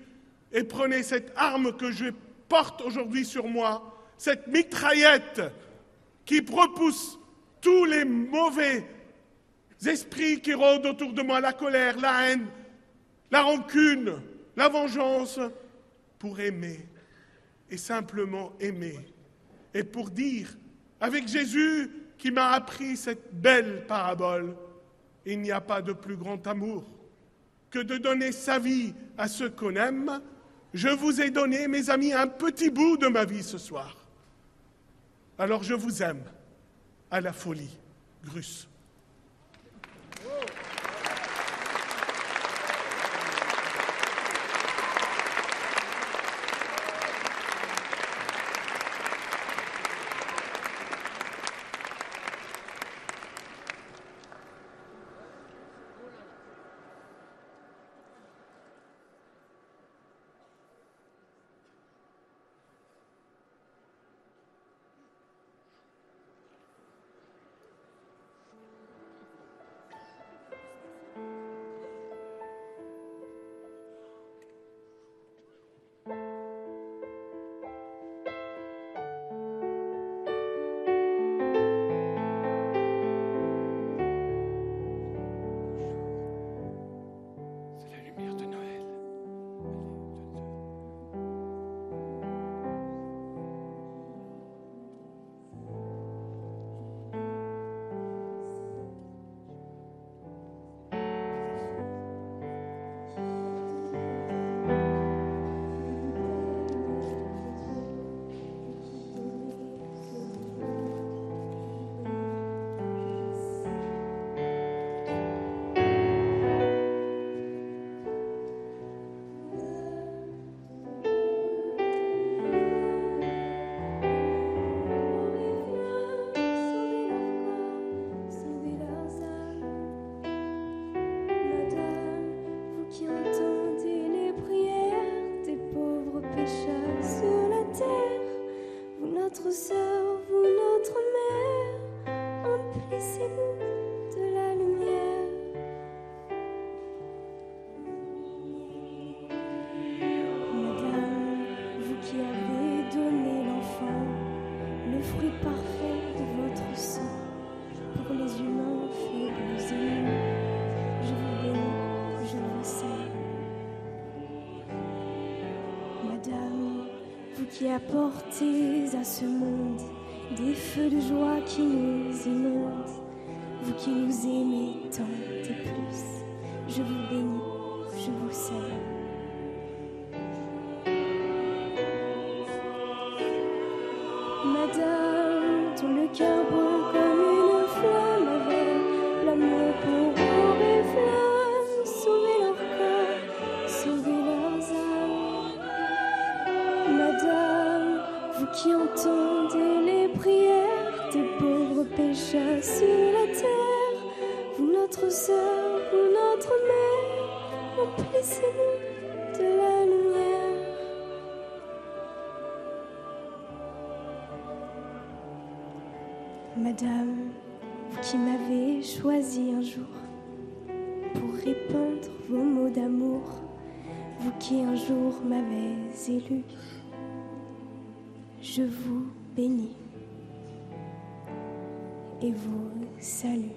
et prenez cette arme que je porte aujourd'hui sur moi, cette mitraillette qui repousse tous les mauvais esprits qui rôdent autour de moi, la colère, la haine, la rancune, la vengeance, pour aimer et simplement aimer. Et pour dire, avec Jésus qui m'a appris cette belle parabole, il n'y a pas de plus grand amour que de donner sa vie à ceux qu'on aime. Je vous ai donné, mes amis, un petit bout de ma vie ce soir. Alors je vous aime à la folie. Grus. Apportez à ce monde des feux de joie qui nous inondent, vous qui nous aimez tant et plus, je vous bénis, je vous salue. Madame, dont le cœur de la lumière. Madame, vous qui m'avez choisi un jour pour répandre vos mots d'amour, vous qui un jour m'avez élu, je vous bénis et vous salue.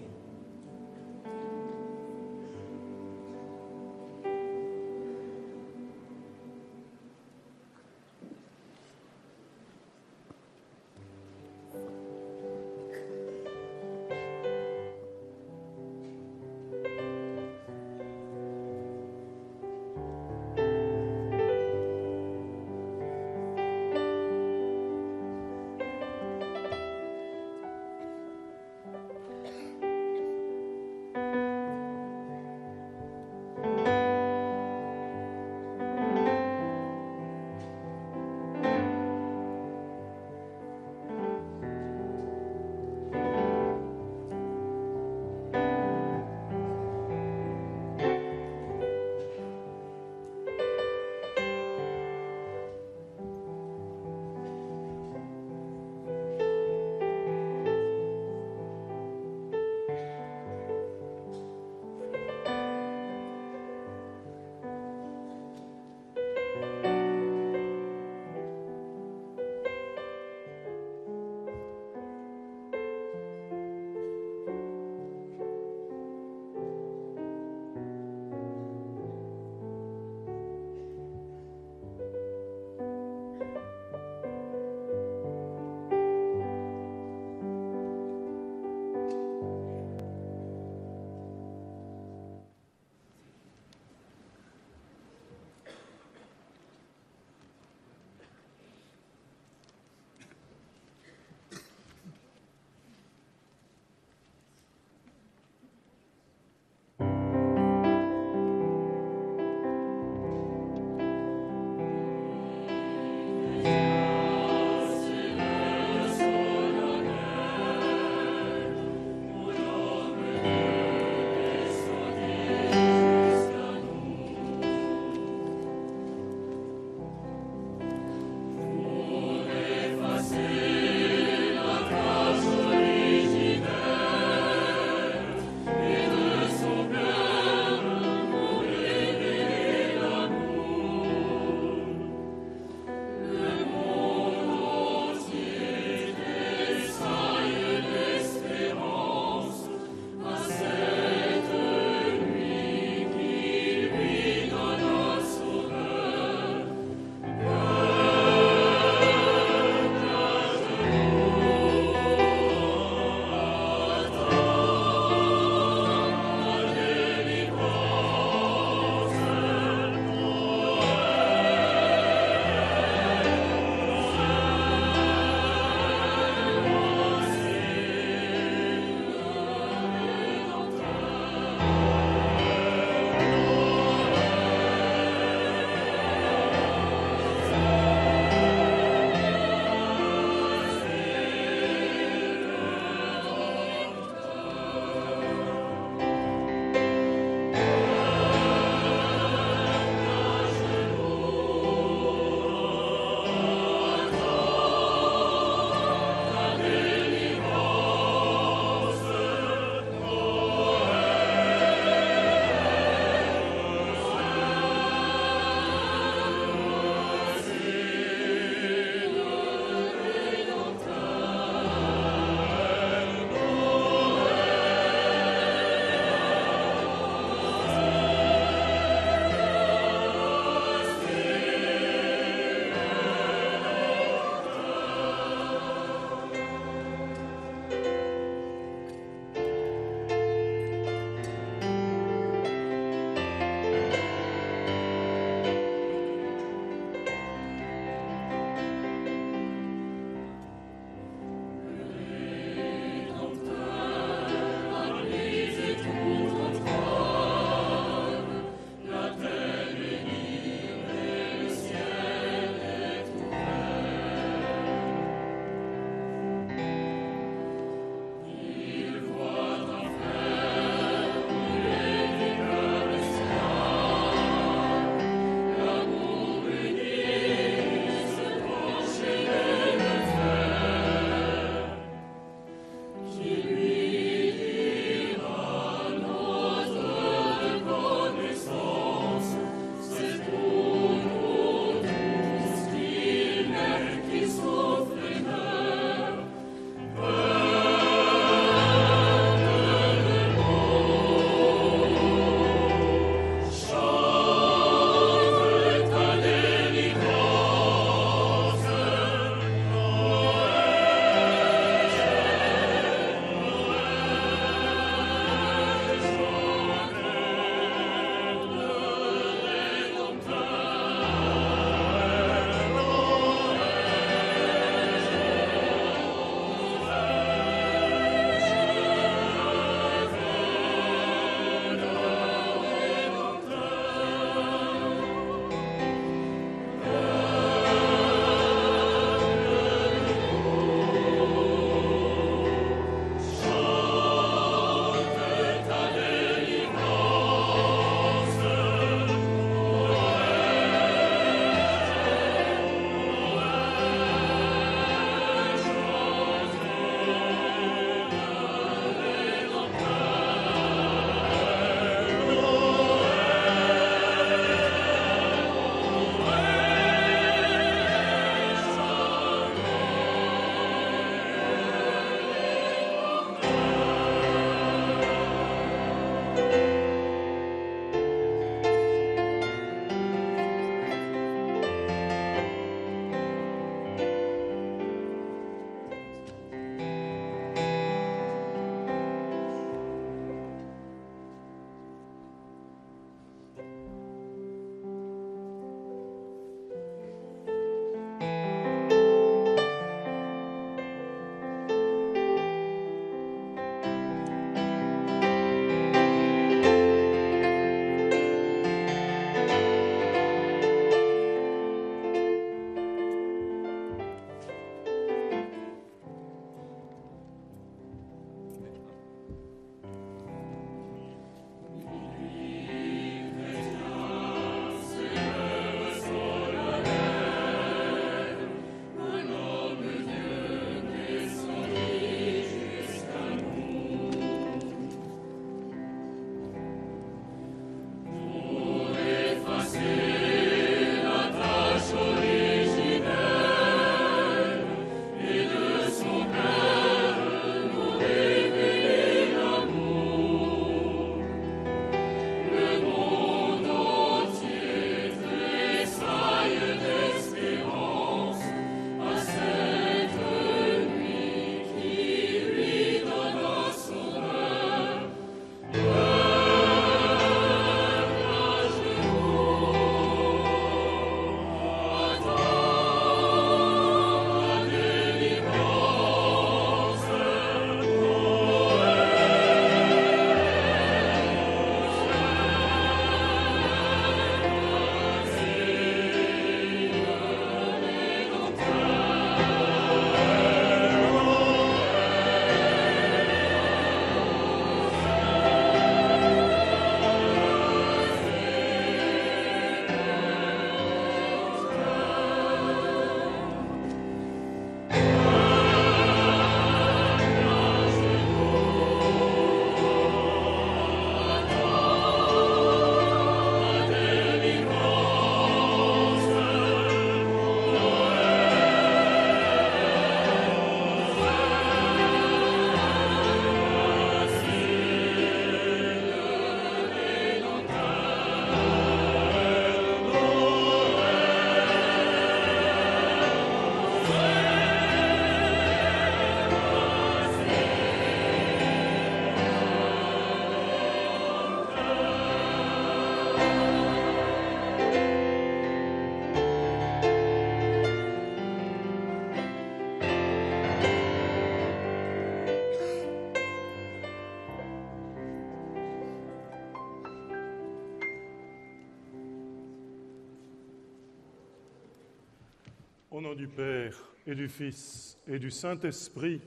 Du Père et du Fils et du Saint-Esprit,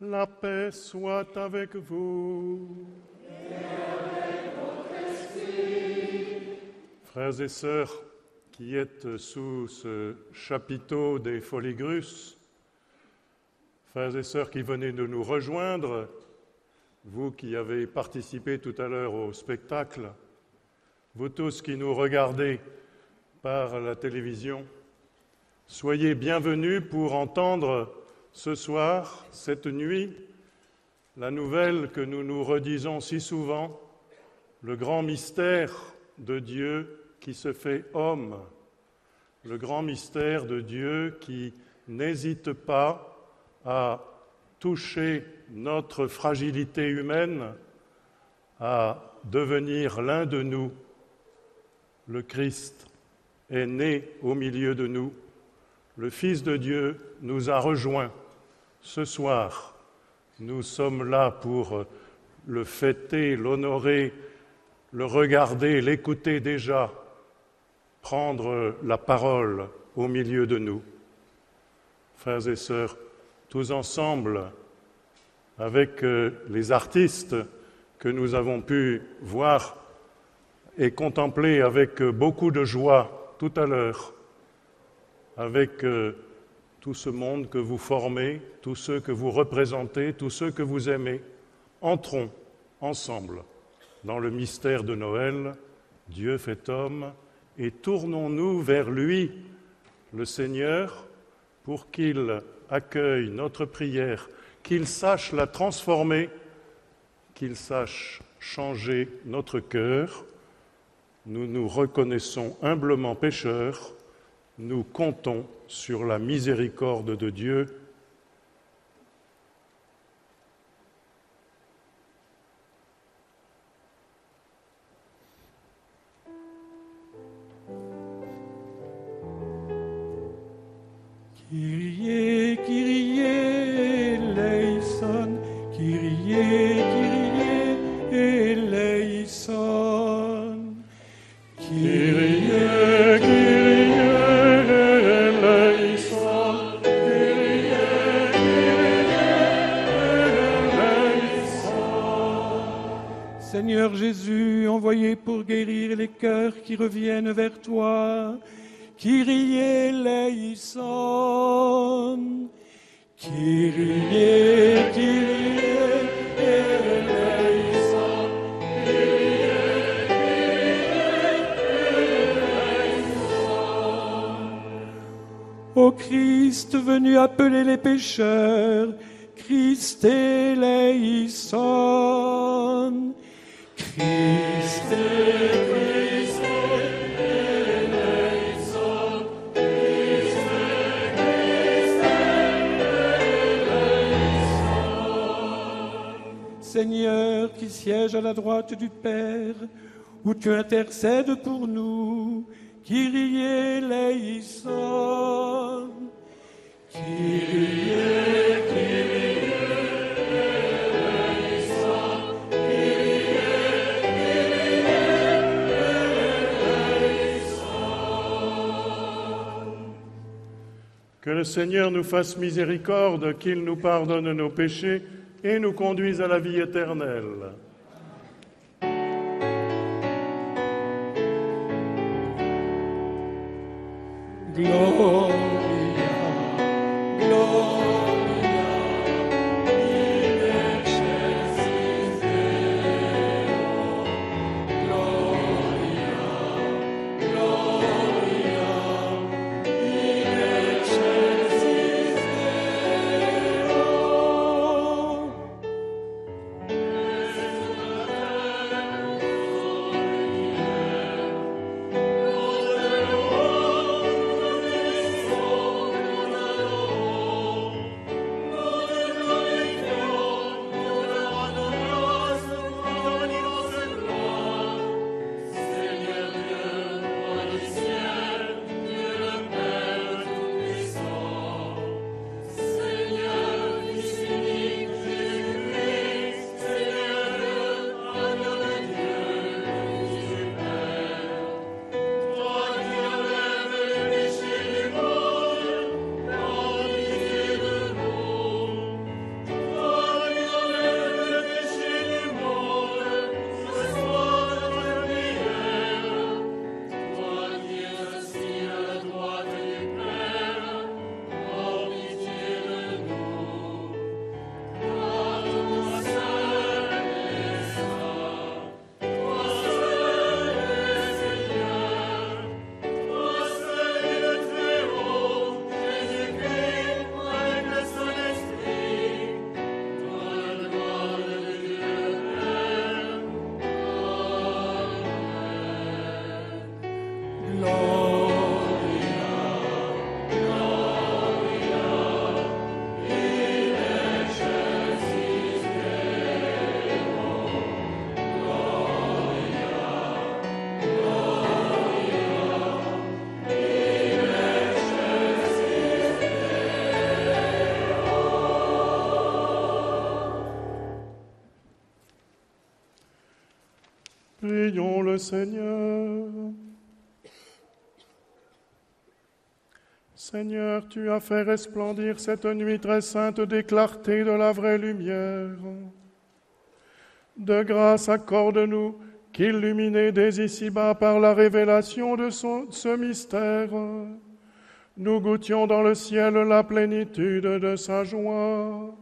la paix soit avec vous. Frères et sœurs qui êtes sous ce chapiteau des Foligrus, frères et sœurs qui venez de nous rejoindre, vous qui avez participé tout à l'heure au spectacle, vous tous qui nous regardez par la télévision, soyez bienvenus pour entendre ce soir, cette nuit, la nouvelle que nous nous redisons si souvent, le grand mystère de Dieu qui se fait homme, le grand mystère de Dieu qui n'hésite pas à toucher notre fragilité humaine, à devenir l'un de nous. Le Christ est né au milieu de nous. Le Fils de Dieu nous a rejoints. Ce soir, nous sommes là pour le fêter, l'honorer, le regarder, l'écouter déjà, prendre la parole au milieu de nous. Frères et sœurs, tous ensemble, avec euh, les artistes que nous avons pu voir et contempler avec beaucoup de joie tout à l'heure, avec euh, tout ce monde que vous formez, tous ceux que vous représentez, tous ceux que vous aimez, entrons ensemble dans le mystère de Noël, Dieu fait homme, et tournons-nous vers lui, le Seigneur, pour qu'il accueille notre prière, qu'il sache la transformer, qu'il sache changer notre cœur. Nous nous reconnaissons humblement pécheurs, nous comptons sur la miséricorde de Dieu Venu appeler les pécheurs, Christ eleison. Christ Christ. Christ Seigneur qui siège à la droite du Père, où tu intercèdes pour nous, Kyrie eleison. Que le Seigneur nous fasse miséricorde, qu'il nous pardonne nos péchés et nous conduise à la vie éternelle. Seigneur. Seigneur, tu as fait resplendir cette nuit très sainte des clartés de la vraie lumière. De grâce, accorde-nous qu'illuminés dès ici-bas par la révélation de ce mystère, nous goûtions dans le ciel la plénitude de sa joie.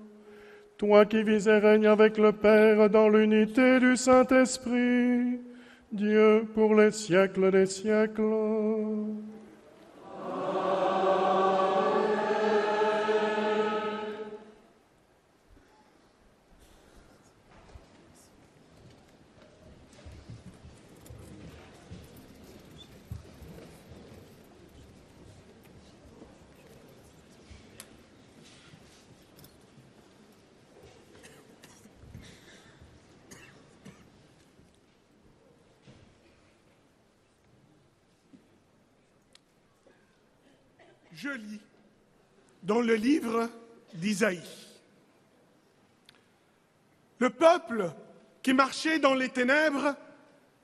Toi qui vis et règnes avec le Père dans l'unité du Saint-Esprit, Dieu pour les siècles des siècles. Dans le livre d'Isaïe. Le peuple qui marchait dans les ténèbres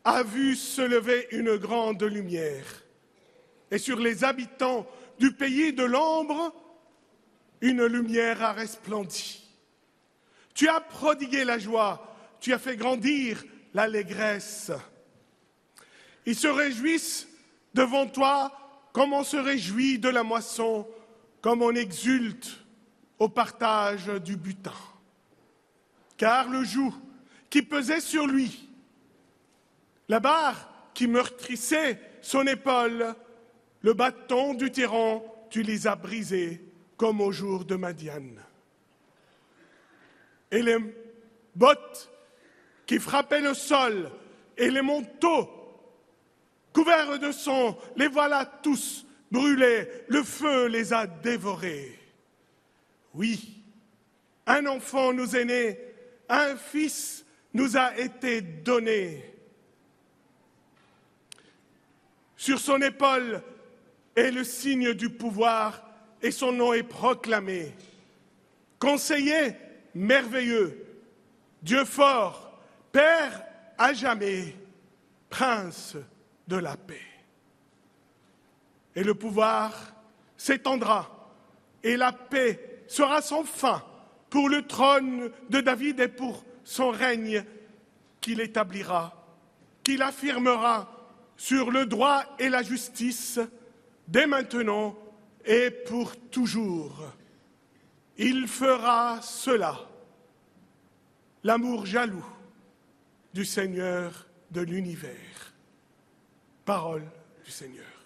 a vu se lever une grande lumière. Et sur les habitants du pays de l'ombre, une lumière a resplendi. Tu as prodigué la joie, tu as fait grandir l'allégresse. Ils se réjouissent devant toi comme on se réjouit de la moisson, comme on exulte au partage du butin? Car le joug qui pesait sur lui, la barre qui meurtrissait son épaule, le bâton du tyran, tu les as brisés comme au jour de Madiane. Et les bottes qui frappaient le sol et les manteaux couverts de sang, les voilà tous brûlés, le feu les a dévorés. Oui, un enfant nous est né, un fils nous a été donné. Sur son épaule est le signe du pouvoir et son nom est proclamé. Conseiller merveilleux, Dieu fort, Père à jamais, Prince de la paix. Et le pouvoir s'étendra et la paix sera sans fin pour le trône de David et pour son règne qu'il établira, qu'il affirmera sur le droit et la justice dès maintenant et pour toujours. Il fera cela, l'amour jaloux du Seigneur de l'univers. Parole du Seigneur.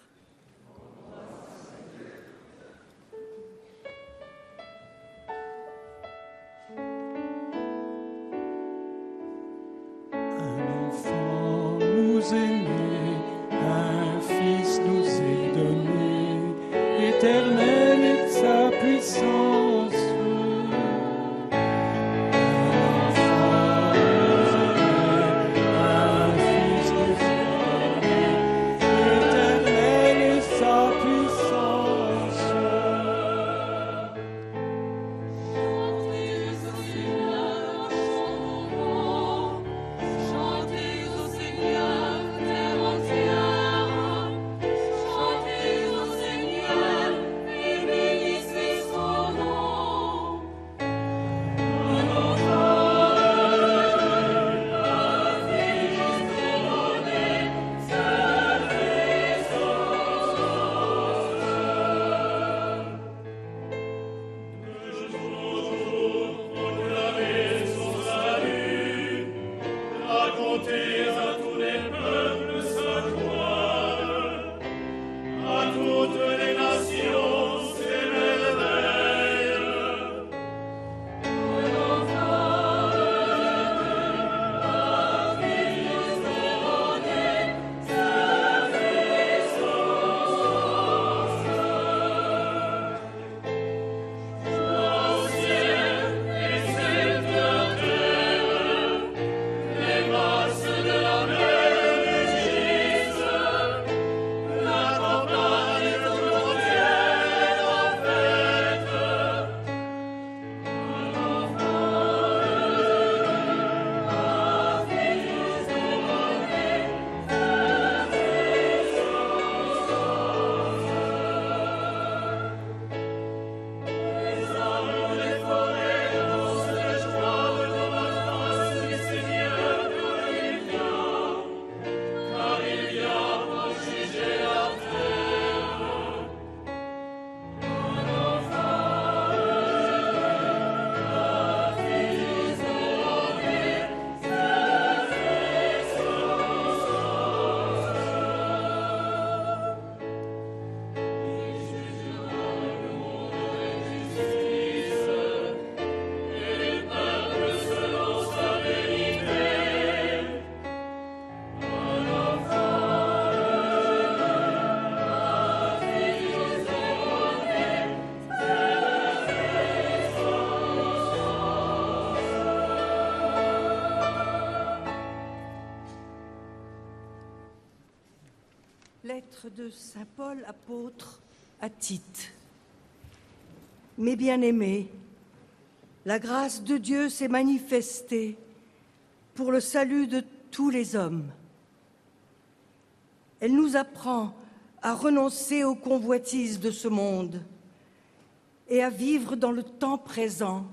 De Saint Paul apôtre à Tite. Mes bien-aimés, la grâce de Dieu s'est manifestée pour le salut de tous les hommes. Elle nous apprend à renoncer aux convoitises de ce monde et à vivre dans le temps présent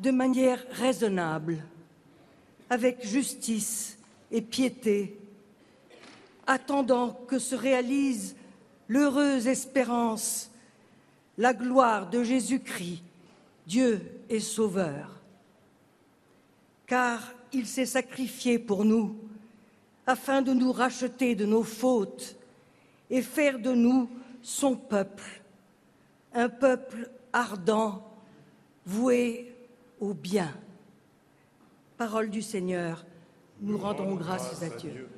de manière raisonnable, avec justice et piété, attendant que se réalise l'heureuse espérance, la gloire de Jésus-Christ, Dieu et Sauveur. Car il s'est sacrifié pour nous, afin de nous racheter de nos fautes et faire de nous son peuple, un peuple ardent, voué au bien. Parole du Seigneur, nous rendons grâce à Dieu.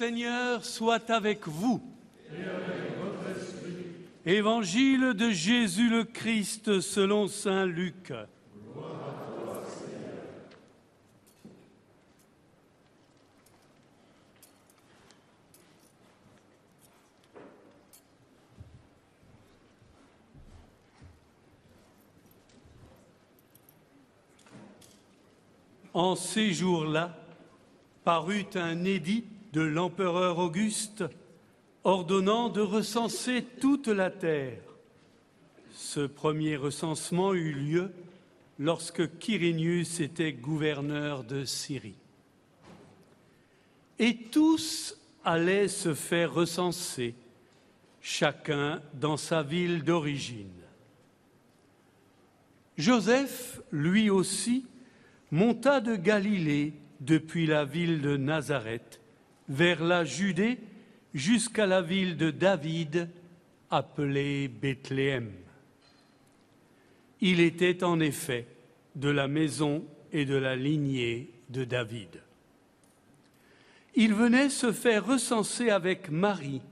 Seigneur soit avec vous. Évangile de Jésus le Christ selon Saint Luc. En ces jours-là, parut un édit de l'empereur Auguste ordonnant de recenser toute la terre. Ce premier recensement eut lieu lorsque Quirinius était gouverneur de Syrie. Et tous allaient se faire recenser, chacun dans sa ville d'origine. Joseph, lui aussi, monta de Galilée depuis la ville de Nazareth vers la Judée jusqu'à la ville de David, appelée Bethléem. Il était en effet de la maison et de la lignée de David. Il venait se faire recenser avec Marie,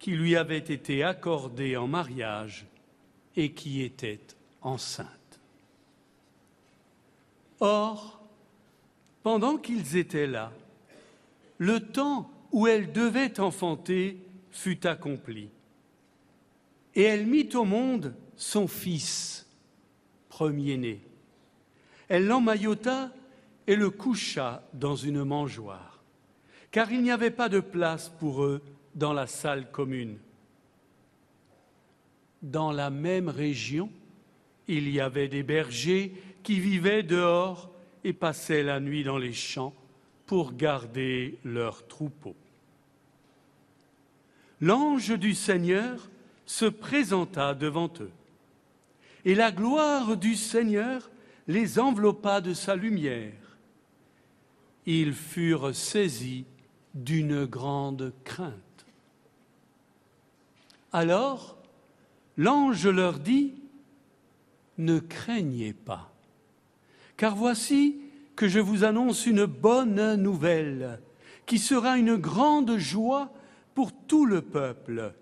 qui lui avait été accordée en mariage et qui était enceinte. Or, pendant qu'ils étaient là, le temps où elle devait enfanter fut accompli. Et elle mit au monde son fils, premier-né. Elle l'emmaillota et le coucha dans une mangeoire, car il n'y avait pas de place pour eux dans la salle commune. Dans la même région, il y avait des bergers qui vivaient dehors et passaient la nuit dans les champs pour garder leurs troupeaux. l'ange du Seigneur se présenta devant eux. Et la gloire du Seigneur les enveloppa de sa lumière. Ils furent saisis d'une grande crainte. Alors, l'ange leur dit, Ne craignez pas, car voici que je vous annonce une bonne nouvelle, qui sera une grande joie pour tout le peuple.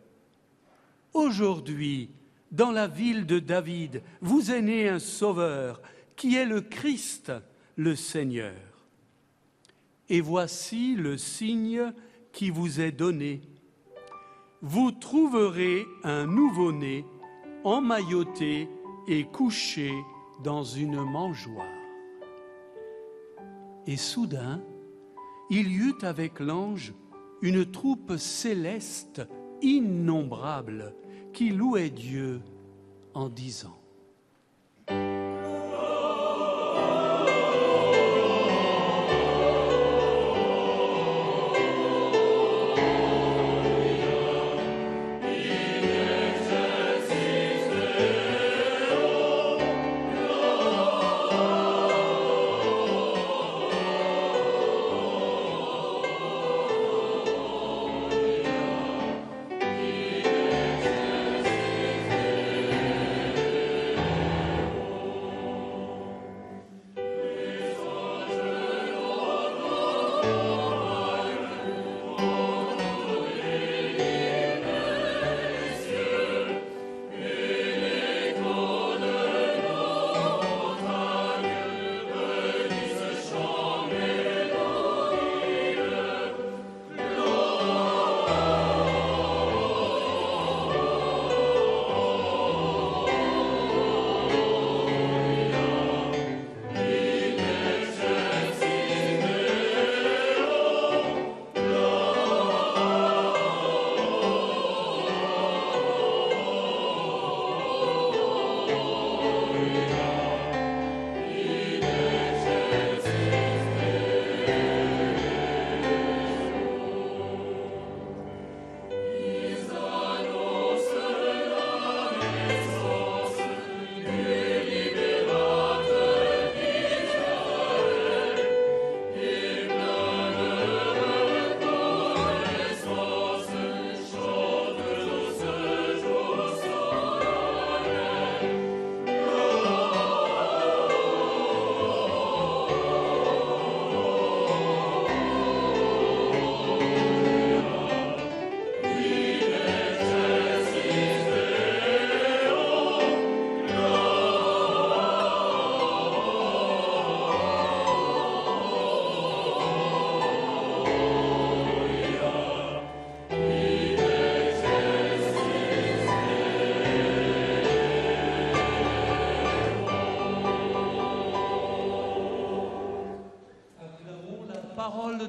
Aujourd'hui, dans la ville de David, vous est né un sauveur, qui est le Christ, le Seigneur. Et voici le signe qui vous est donné. Vous trouverez un nouveau-né emmailloté et couché dans une mangeoire. Et soudain, il y eut avec l'ange une troupe céleste innombrable qui louait Dieu en disant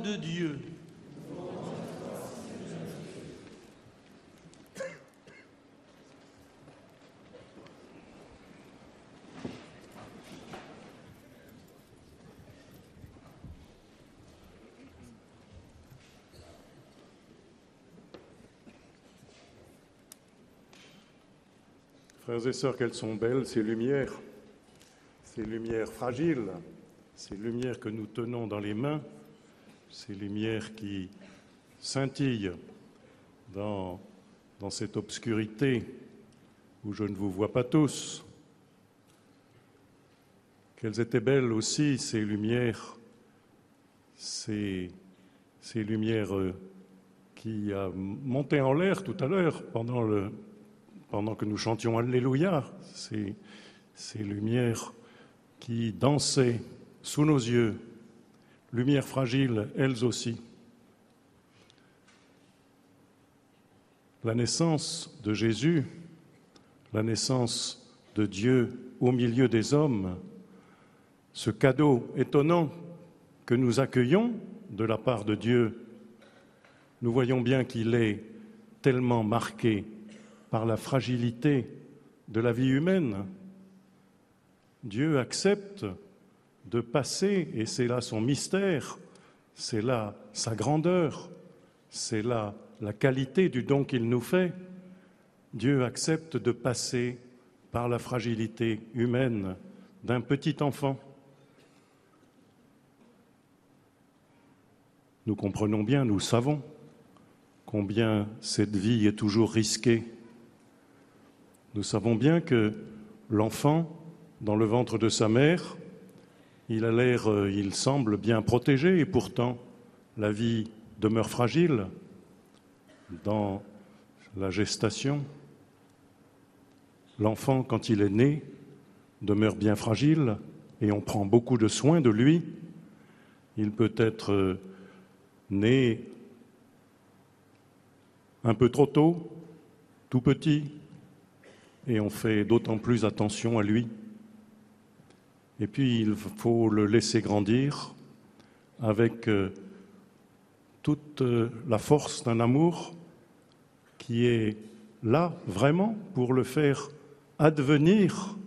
de Dieu. Frères et sœurs, qu'elles sont belles ces lumières, ces lumières fragiles, ces lumières que nous tenons dans les mains ces lumières qui scintillent dans, cette obscurité où je ne vous vois pas tous. Qu'elles étaient belles aussi, ces lumières, ces, lumières euh, qui a monté en l'air tout à l'heure pendant que nous chantions Alléluia, ces, ces lumières qui dansaient sous nos yeux lumières fragiles, elles aussi. La naissance de Jésus, la naissance de Dieu au milieu des hommes, ce cadeau étonnant que nous accueillons de la part de Dieu, nous voyons bien qu'il est tellement marqué par la fragilité de la vie humaine. Dieu accepte de passer, et c'est là son mystère, c'est là sa grandeur, c'est là la qualité du don qu'il nous fait, Dieu accepte de passer par la fragilité humaine d'un petit enfant. Nous comprenons bien, nous savons combien cette vie est toujours risquée. Nous savons bien que l'enfant, dans le ventre de sa mère, il a l'air, euh, il semble bien protégé, et pourtant la vie demeure fragile dans la gestation. L'enfant, quand il est né, demeure bien fragile et on prend beaucoup de soin de lui. Il peut être euh, né un peu trop tôt, tout petit, et on fait d'autant plus attention à lui. Et puis il faut le laisser grandir avec euh, toute euh, la force d'un amour qui est là vraiment pour le faire advenir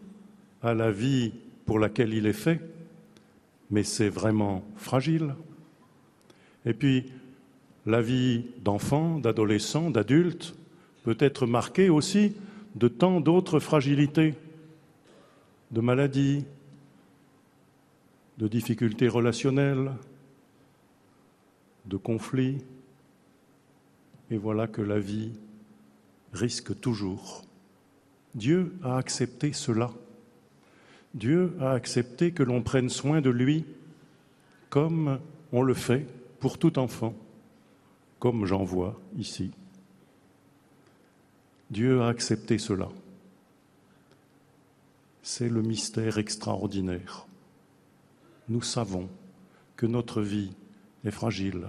à la vie pour laquelle il est fait, mais c'est vraiment fragile. Et puis, la vie d'enfant, d'adolescent, d'adulte peut être marquée aussi de tant d'autres fragilités, de maladies, de difficultés relationnelles, de conflits. Et voilà que la vie risque toujours. Dieu a accepté cela. Dieu a accepté que l'on prenne soin de lui comme on le fait pour tout enfant, comme j'en vois ici. Dieu a accepté cela. C'est le mystère extraordinaire. Nous savons que notre vie est fragile.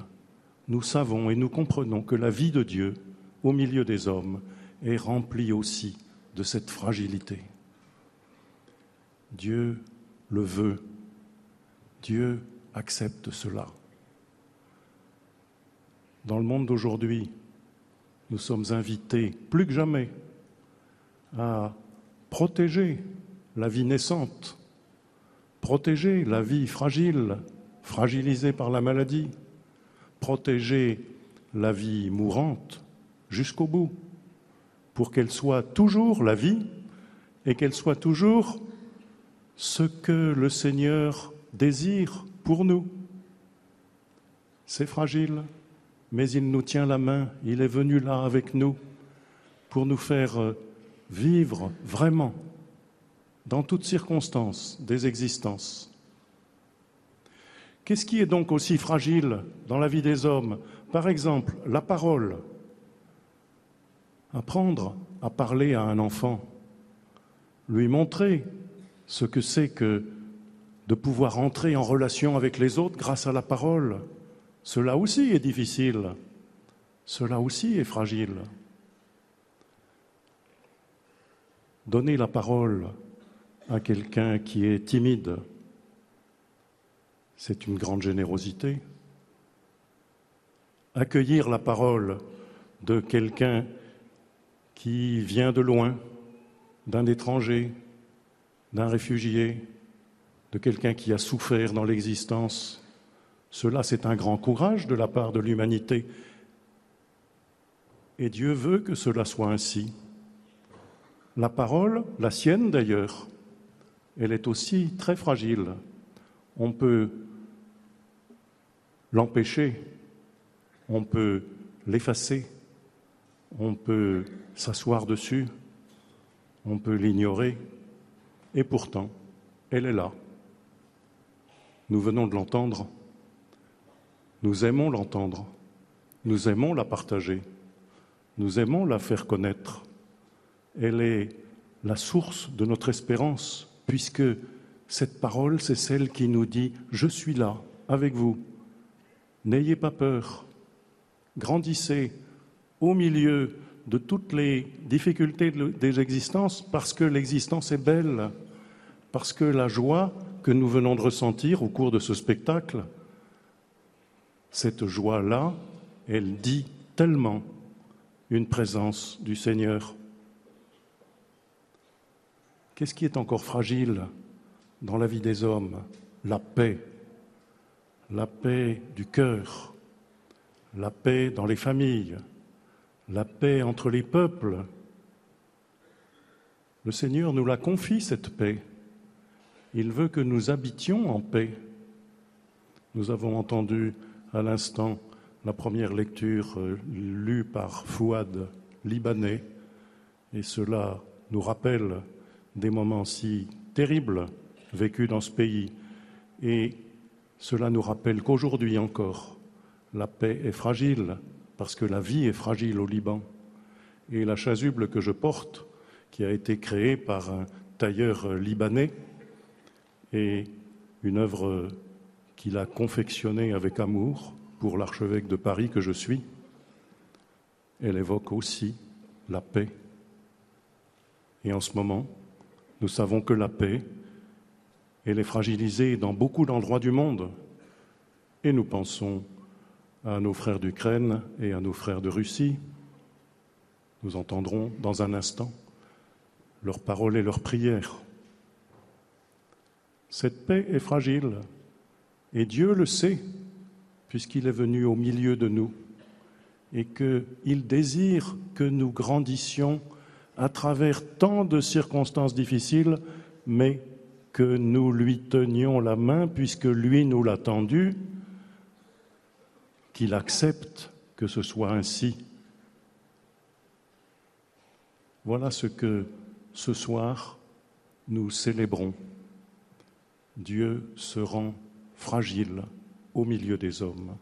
Nous savons et nous comprenons que la vie de Dieu au milieu des hommes est remplie aussi de cette fragilité. Dieu le veut. Dieu accepte cela. Dans le monde d'aujourd'hui, nous sommes invités plus que jamais à protéger la vie naissante, protéger la vie fragile, fragilisée par la maladie, protéger la vie mourante jusqu'au bout, pour qu'elle soit toujours la vie et qu'elle soit toujours ce que le Seigneur désire pour nous. C'est fragile, mais il nous tient la main, il est venu là avec nous pour nous faire vivre vraiment, dans toutes circonstances, des existences. Qu'est-ce qui est donc aussi fragile dans la vie des hommes? Par exemple, la parole. Apprendre à parler à un enfant, lui montrer ce que c'est que de pouvoir entrer en relation avec les autres grâce à la parole. Cela aussi est difficile, cela aussi est fragile. Donner la parole à quelqu'un qui est timide, c'est une grande générosité. Accueillir la parole de quelqu'un qui vient de loin, d'un étranger, d'un réfugié, de quelqu'un qui a souffert dans l'existence. Cela, c'est un grand courage de la part de l'humanité. Et Dieu veut que cela soit ainsi. La parole, la sienne d'ailleurs, elle est aussi très fragile. On peut l'empêcher, on peut l'effacer, on peut s'asseoir dessus, on peut l'ignorer, et pourtant, elle est là. Nous venons de l'entendre. Nous aimons l'entendre. Nous aimons la partager. Nous aimons la faire connaître. Elle est la source de notre espérance, puisque cette parole, c'est celle qui nous dit ⁇ Je suis là, avec vous. N'ayez pas peur. Grandissez au milieu de toutes les difficultés des existences, parce que l'existence est belle, parce que la joie que nous venons de ressentir au cours de ce spectacle, cette joie-là, elle dit tellement une présence du Seigneur. Qu'est-ce qui est encore fragile dans la vie des hommes? La paix, la paix du cœur, la paix dans les familles, la paix entre les peuples. Le Seigneur nous la confie, cette paix. Il veut que nous habitions en paix. Nous avons entendu à l'instant la première lecture euh, lue par Fouad, libanais, et cela nous rappelle des moments si terribles vécus dans ce pays. Et cela nous rappelle qu'aujourd'hui encore, la paix est fragile, parce que la vie est fragile au Liban. Et la chasuble que je porte, qui a été créée par un tailleur libanais, est une œuvre qu'il a confectionnée avec amour pour l'archevêque de Paris que je suis. Elle évoque aussi la paix. Et en ce moment, nous savons que la paix, est fragilisée dans beaucoup d'endroits du monde. Et nous pensons à nos frères d'Ukraine et à nos frères de Russie. Nous entendrons dans un instant leurs paroles et leurs prières. Cette paix est fragile et Dieu le sait puisqu'il est venu au milieu de nous et qu'il désire que nous grandissions à travers tant de circonstances difficiles, mais que nous lui tenions la main puisque lui nous l'a tendue qu'il accepte que ce soit ainsi. Voilà ce que ce soir nous célébrons. Dieu se rend fragile au milieu des hommes.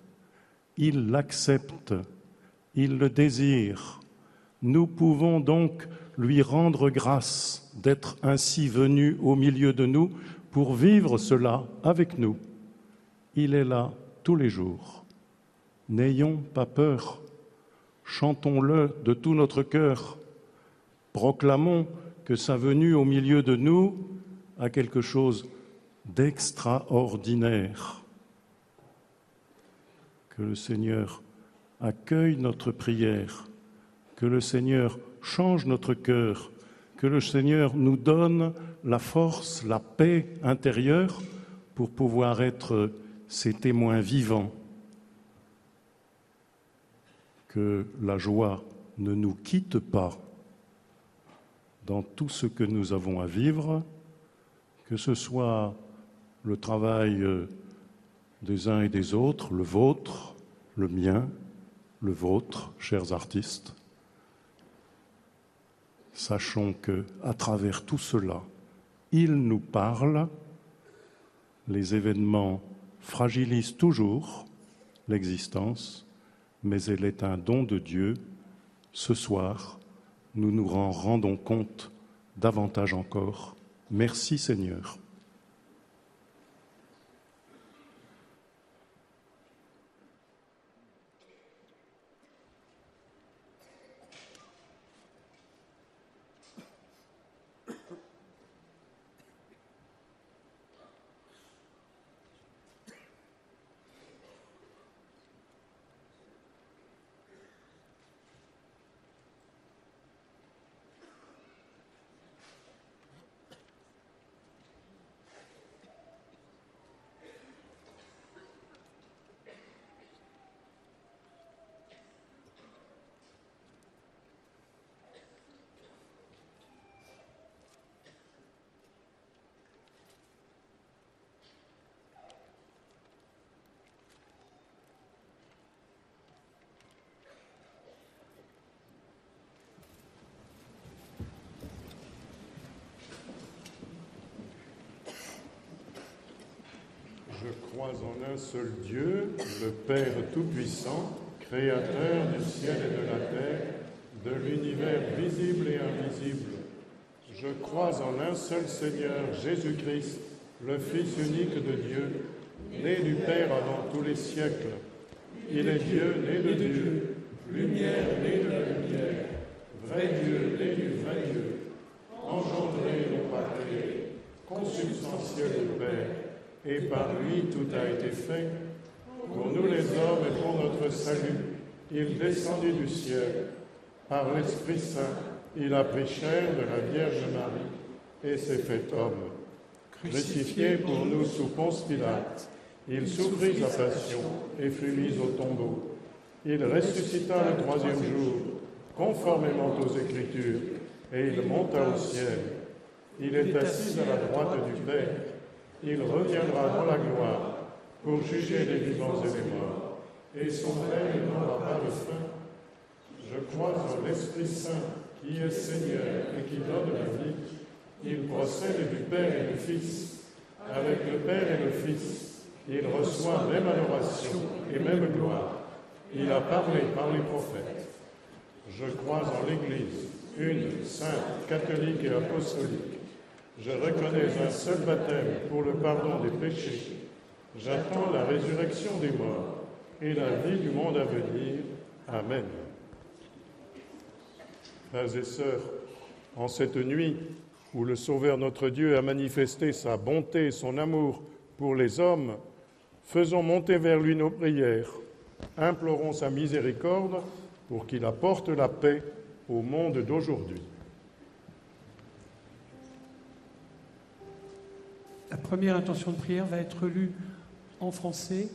Il l'accepte, il le désire. Nous pouvons donc lui rendre grâce d'être ainsi venu au milieu de nous pour vivre cela avec nous. Il est là tous les jours. N'ayons pas peur, chantons-le de tout notre cœur, proclamons que sa venue au milieu de nous a quelque chose d'extraordinaire. Que le Seigneur accueille notre prière, que le Seigneur change notre cœur, que le Seigneur nous donne la force, la paix intérieure pour pouvoir être ses témoins vivants. Que la joie ne nous quitte pas dans tout ce que nous avons à vivre, que ce soit le travail euh, des uns et des autres, le vôtre, le mien, le vôtre, chers artistes. Sachons que, à travers tout cela, il nous parle, les événements fragilisent toujours l'existence, mais elle est un don de Dieu. Ce soir, nous nous en rendons compte davantage encore. Merci Seigneur. crois en un seul Dieu, le Père Tout-Puissant, Créateur du ciel et de la terre, de l'univers visible et invisible. Je crois en un seul Seigneur, Jésus-Christ, le Fils unique de Dieu, né du Père avant tous les siècles. Il est Dieu, né de Dieu, lumière, né de la lumière, vrai Dieu, né du vrai Dieu, engendré, non pas créé, consubstantiel du Père et par lui tout a été fait. Pour nous les hommes et pour notre salut, il descendit du ciel. Par l'Esprit Saint, il a pris chair de la Vierge Marie et s'est fait homme. Crucifié pour nous sous Ponce Pilate, il souffrit sa passion et fut mis au tombeau. Il ressuscita le troisième jour conformément aux Écritures, et il monta au ciel. Il est assis à la droite du Père. Il reviendra dans la gloire pour juger les vivants et les morts. Et son règne n'aura pas de fin. Je crois en l'Esprit Saint, qui est Seigneur et qui donne la vie. Il procède du Père et du Fils. Avec le Père et le Fils, il reçoit même adoration et même gloire. Il a parlé par les prophètes. Je crois en l'Église, une, sainte, catholique et apostolique. Je reconnais un seul baptême pour le pardon des péchés. J'attends la résurrection des morts et la vie du monde à venir. Amen. Frères et sœurs, en cette nuit où le Sauveur notre Dieu a manifesté sa bonté et son amour pour les hommes, faisons monter vers lui nos prières, implorons sa miséricorde pour qu'il apporte la paix au monde d'aujourd'hui. La première intention de prière va être lue en français,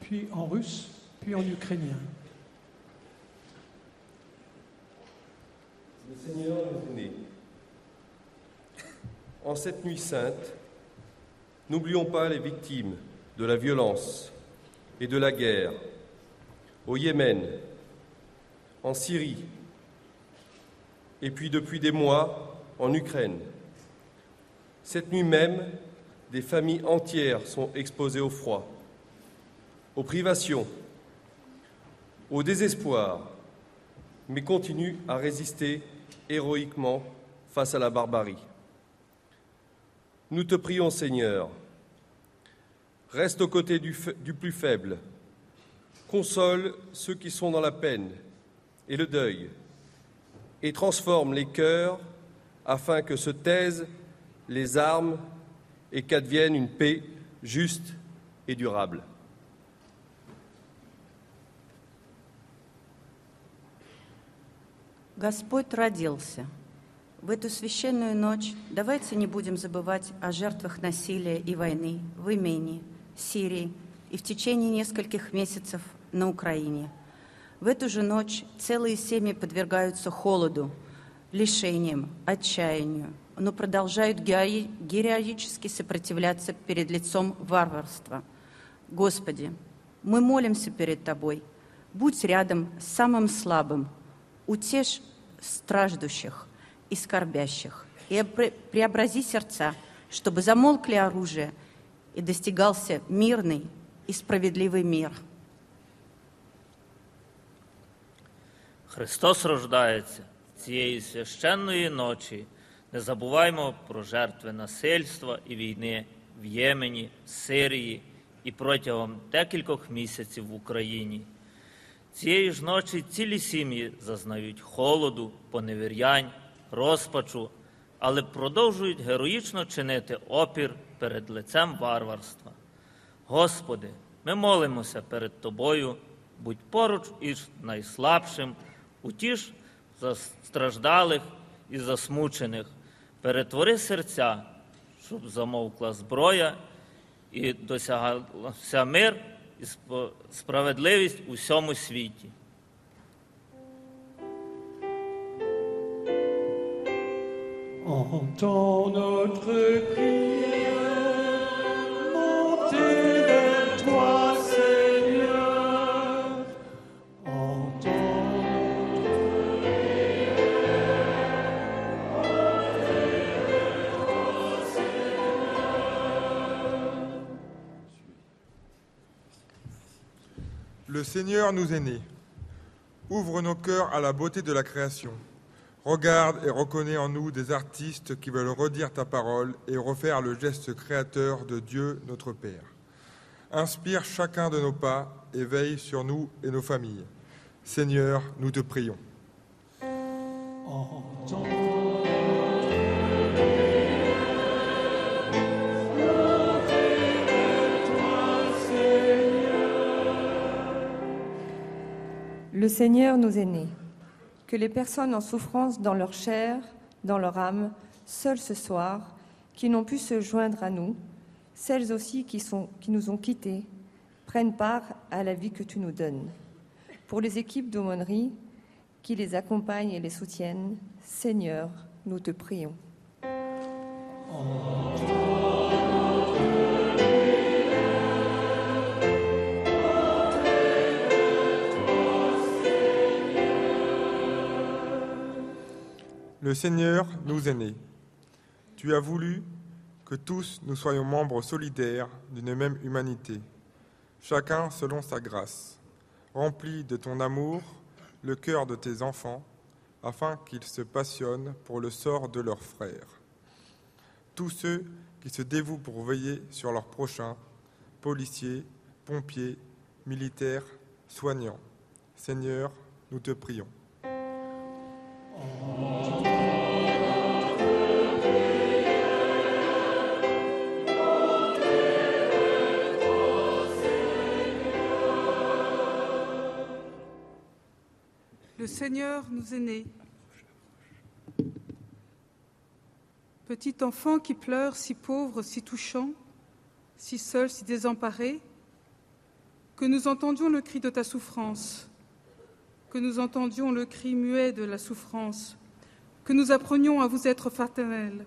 puis en russe, puis en ukrainien. Le Seigneur est né. En cette nuit sainte, n'oublions pas les victimes de la violence et de la guerre au Yémen, en Syrie, et puis depuis des mois en Ukraine. Cette nuit même, des familles entières sont exposées au froid, aux privations, au désespoir, mais continuent à résister héroïquement face à la barbarie. Nous te prions, Seigneur, reste aux côtés du, plus faible, console ceux qui sont dans la peine et le deuil, et transforme les cœurs afin que se taisent les armes et qu'advienne une paix juste et durable. Господь родился. В эту священную ночь давайте не будем забывать о жертвах насилия и войны в Имении, Сирии и в течение нескольких месяцев на Украине. В эту же ночь целые семьи подвергаются холоду, лишениям, отчаянию, но продолжают героически сопротивляться перед лицом варварства. Господи, мы молимся перед Тобой, будь рядом с самым слабым, утешь страждущих и скорбящих, и преобрази сердца, чтобы замолкли оружие и достигался мирный и справедливый мир. Христос рождається цієї священної ночі – Не забуваймо про жертви насильства і війни в Ємені, Сирії і протягом декількох місяців в Україні. Цієї ж ночі цілі сім'ї зазнають холоду, поневірянь, розпачу, але продовжують героїчно чинити опір перед лицем варварства. Господи, ми молимося перед Тобою, будь поруч із найслабшим, утіш страждалих і засмучених, перетвори серця, щоб замовкла зброя і досягався мир і справедливість у всьому світі. Entends notre prière, Seigneur nous est né. Ouvre nos cœurs à la beauté de la création. Regarde et reconnais en nous des artistes qui veulent redire ta parole et refaire le geste créateur de Dieu notre Père. Inspire chacun de nos pas et veille sur nous et nos familles. Seigneur, nous te prions. Le Seigneur nous est né. Que les personnes en souffrance dans leur chair, dans leur âme, seules ce soir, qui n'ont pu se joindre à nous, celles aussi qui, nous ont quittés, prennent part à la vie que tu nous donnes. Pour les équipes d'aumônerie qui les accompagne et les soutienne. Seigneur, nous te prions. Le Seigneur nous est né. Tu as voulu que tous nous soyons membres solidaires d'une même humanité, chacun selon sa grâce. Remplis de ton amour le cœur de tes enfants, afin qu'ils se passionnent pour le sort de leurs frères. Tous ceux qui se dévouent pour veiller sur leurs prochains, policiers, pompiers, militaires, soignants. Seigneur, nous te prions. Le Seigneur nous est né. Petit enfant qui pleure, si pauvre, si touchant, si seul, si désemparé, que nous entendions le cri de ta souffrance, que nous entendions le cri muet de la souffrance, que nous apprenions à vous être fraternels,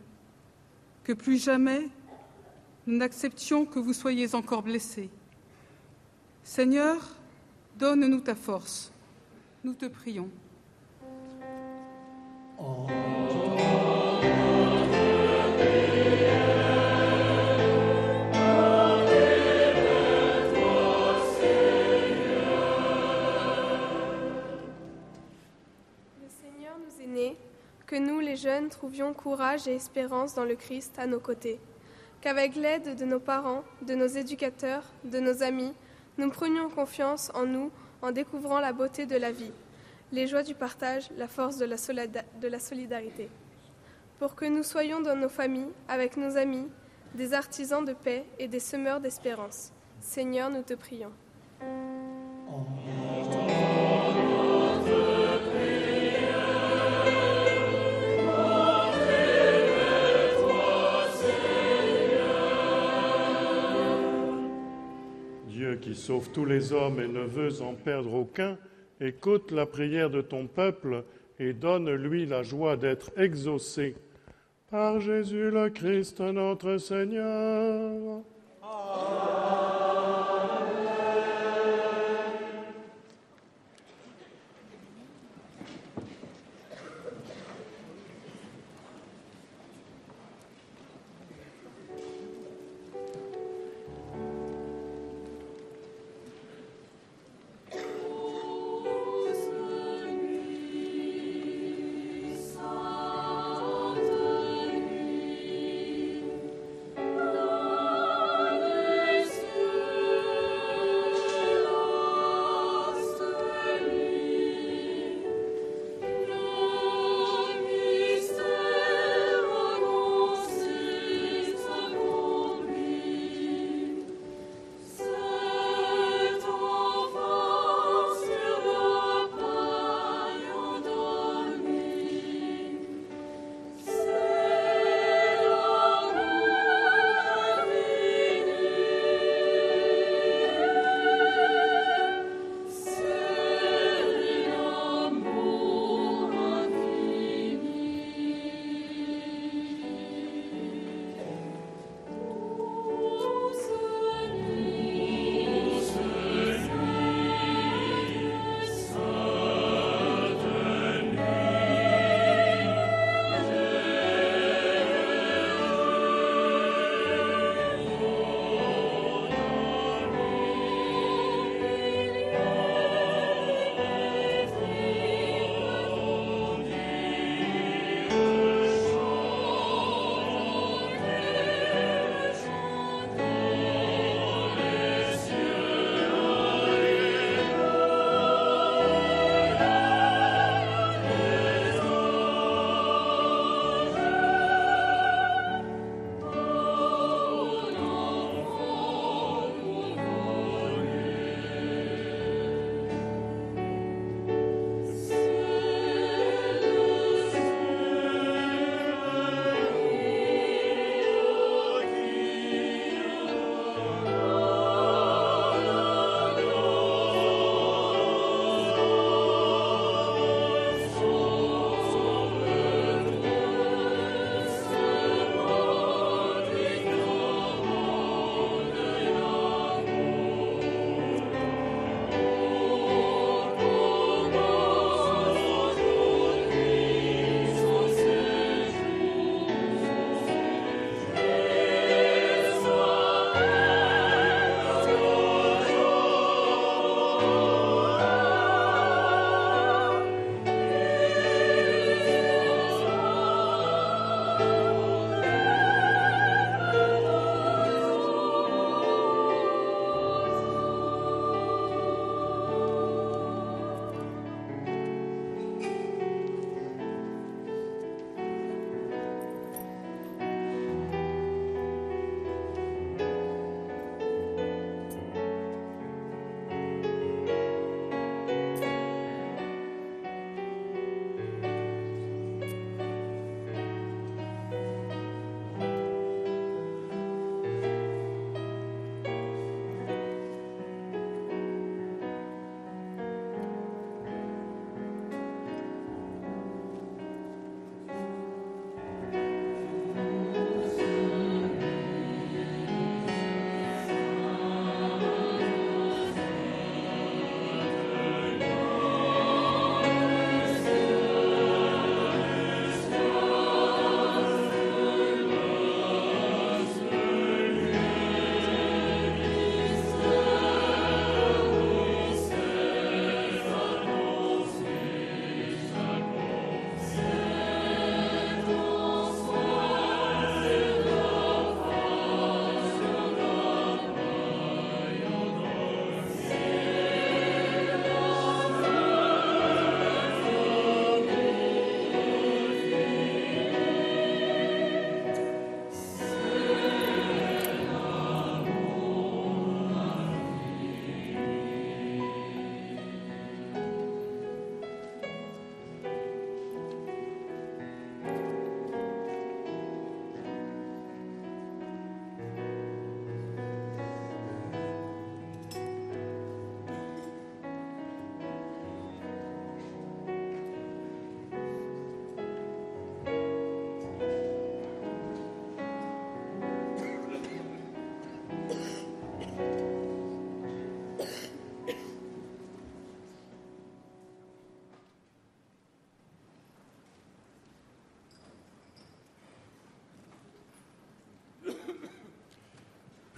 que plus jamais nous n'acceptions que vous soyez encore blessés. Seigneur, donne-nous ta force. Nous te prions. Le Seigneur nous est né, que nous les jeunes trouvions courage et espérance dans le Christ à nos côtés, qu'avec l'aide de nos parents, de nos éducateurs, de nos amis, nous prenions confiance en nous en découvrant la beauté de la vie, les joies du partage, la force de la, solidarité. Pour que nous soyons dans nos familles, avec nos amis, des artisans de paix et des semeurs d'espérance. Seigneur, nous te prions. Qui sauve tous les hommes et ne veut en perdre aucun, écoute la prière de ton peuple et donne-lui la joie d'être exaucé. Par Jésus le Christ notre Seigneur.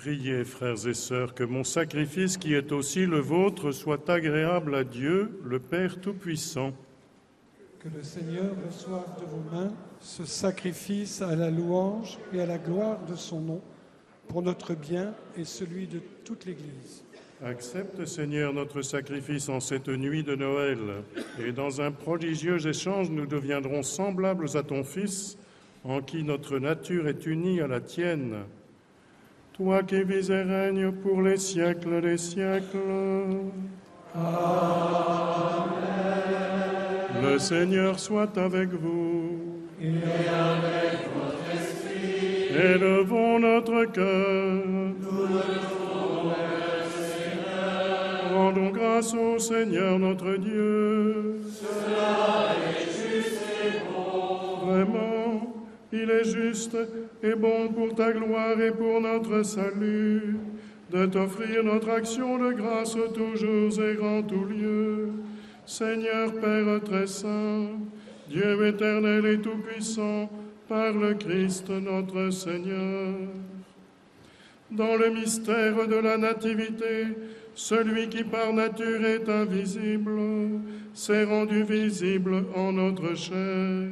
Priez, frères et sœurs, que mon sacrifice, qui est aussi le vôtre, soit agréable à Dieu, le Père Tout-Puissant. Que le Seigneur reçoive de vos mains ce sacrifice à la louange et à la gloire de son nom, pour notre bien et celui de toute l'Église. Accepte, Seigneur, notre sacrifice en cette nuit de Noël, et dans un prodigieux échange, nous deviendrons semblables à ton Fils, en qui notre nature est unie à la tienne. Toi qui vis et règnes pour les siècles des siècles. Le Seigneur soit avec vous. Et avec votre esprit. Élevons notre cœur. Nous le devons, Seigneur. Rendons grâce au Seigneur notre Dieu. Cela est juste et bon. Vraiment, il est juste et bon pour ta gloire et pour notre salut de t'offrir notre action de grâce toujours et en tout lieu. Seigneur Père très saint, Dieu éternel et tout-puissant, par le Christ notre Seigneur. Dans le mystère de la Nativité, celui qui par nature est invisible s'est rendu visible en notre chair.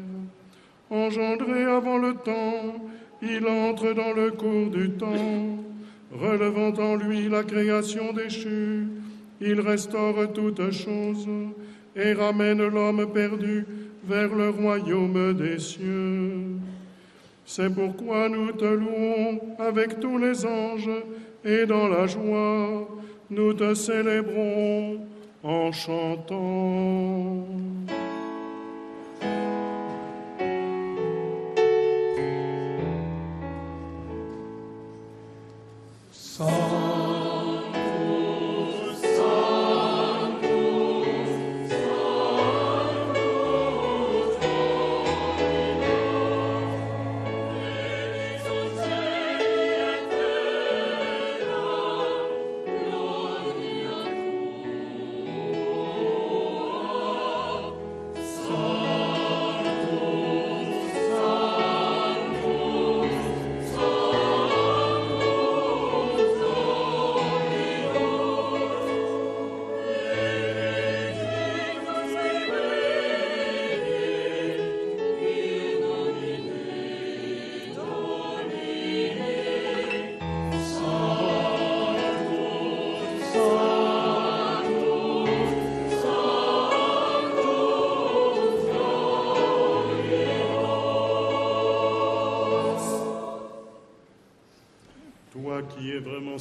Engendré avant le temps, il entre dans le cours du temps, relevant en lui la création déchue, il restaure toutes choses et ramène l'homme perdu vers le royaume des cieux. C'est pourquoi nous te louons avec tous les anges et dans la joie, nous te célébrons en chantant. Toi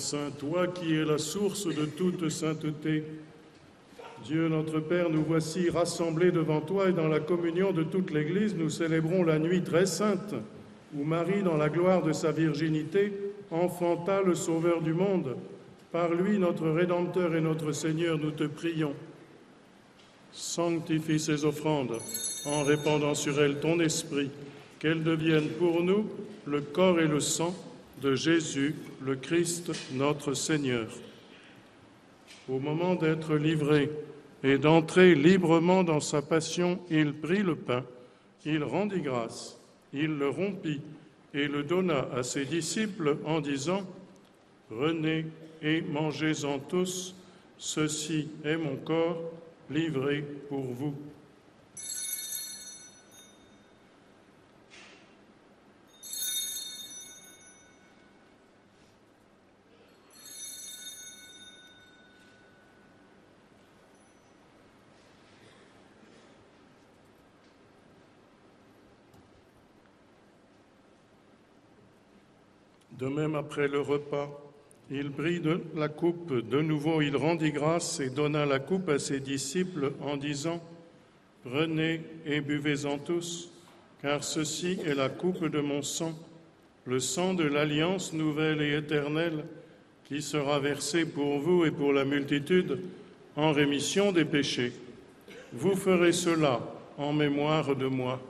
saint, toi qui es la source de toute sainteté, Dieu notre Père, nous voici rassemblés devant toi et dans la communion de toute l'Église, nous célébrons la nuit très sainte où Marie, dans la gloire de sa virginité, enfanta le Sauveur du monde. Par lui, notre Rédempteur et notre Seigneur, nous te prions. Sanctifie ces offrandes en répandant sur elles ton esprit, qu'elles deviennent pour nous le corps et le sang de Jésus, le Christ, notre Seigneur. Au moment d'être livré et d'entrer librement dans sa passion, il prit le pain, il rendit grâce, il le rompit et le donna à ses disciples en disant, Prenez et mangez-en tous, ceci est mon corps livré pour vous. De même, après le repas, il prit la coupe, de nouveau il rendit grâce et donna la coupe à ses disciples en disant, Prenez et buvez-en tous, car ceci est la coupe de mon sang, le sang de l'alliance nouvelle et éternelle, qui sera versé pour vous et pour la multitude en rémission des péchés. Vous ferez cela en mémoire de moi.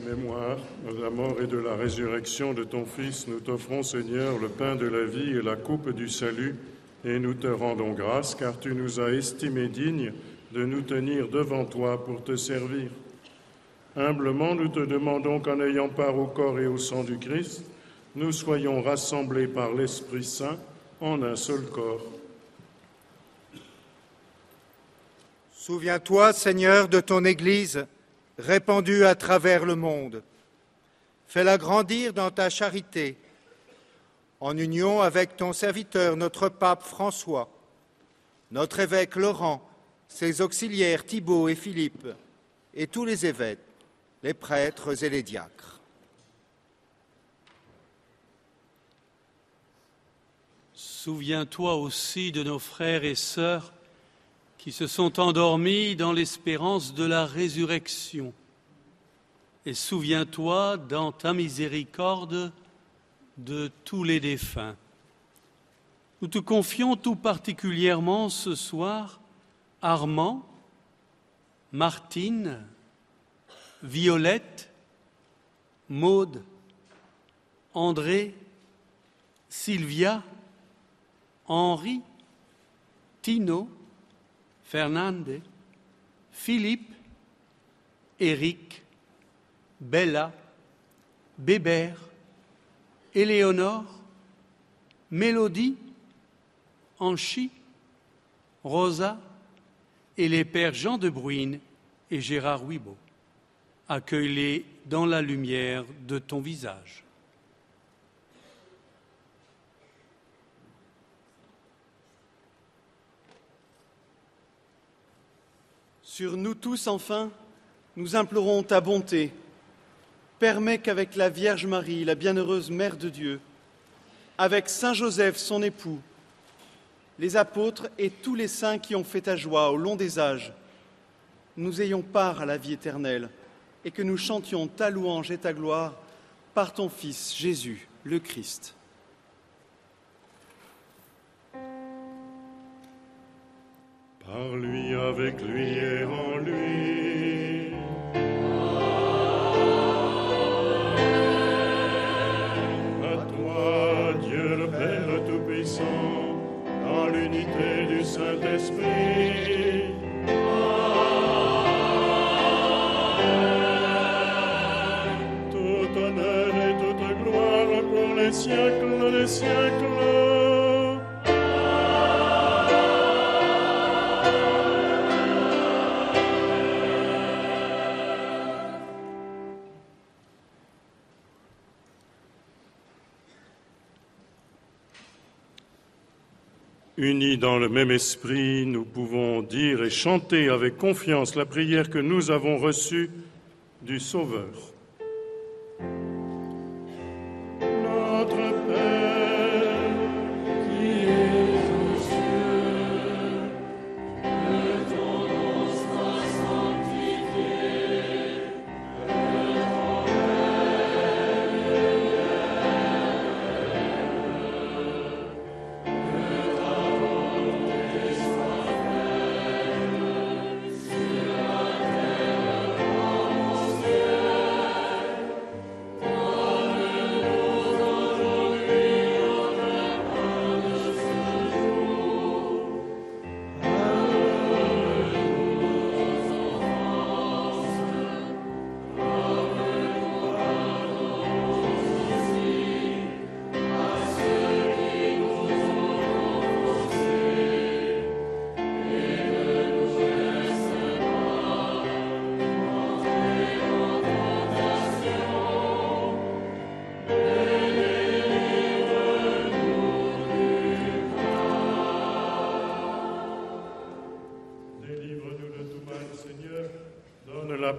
Mémoire de la mort et de la résurrection de ton Fils, nous t'offrons, Seigneur, le pain de la vie et la coupe du salut, et nous te rendons grâce, car tu nous as estimés dignes de nous tenir devant toi pour te servir. Humblement, nous te demandons qu'en ayant part au corps et au sang du Christ, nous soyons rassemblés par l'Esprit Saint en un seul corps. Souviens-toi, Seigneur, de ton Église répandue à travers le monde. Fais-la grandir dans ta charité, en union avec ton serviteur, notre pape François, notre évêque Laurent, ses auxiliaires Thibault et Philippe, et tous les évêques, les prêtres et les diacres. Souviens-toi aussi de nos frères et sœurs qui se sont endormis dans l'espérance de la résurrection. Et souviens-toi dans ta miséricorde de tous les défunts. Nous te confions tout particulièrement ce soir Armand, Martine, Violette, Maude, André, Sylvia, Henri, Tino, Fernande, Philippe, Éric, Bella, Bébert, Éléonore, Mélodie, Anchi, Rosa et les pères Jean de Bruine et Gérard Huibaud. Accueille-les dans la lumière de ton visage. Sur nous tous, enfin, nous implorons ta bonté. Permets qu'avec la Vierge Marie, la bienheureuse Mère de Dieu, avec Saint Joseph, son époux, les apôtres et tous les saints qui ont fait ta joie au long des âges, nous ayons part à la vie éternelle et que nous chantions ta louange et ta gloire par ton Fils Jésus, le Christ. Par lui, avec lui et en lui. À toi, Dieu le Père Tout-Puissant, dans l'unité du Saint-Esprit. Tout honneur et toute gloire pour les siècles des siècles. Unis dans le même esprit, nous pouvons dire et chanter avec confiance la prière que nous avons reçue du Sauveur.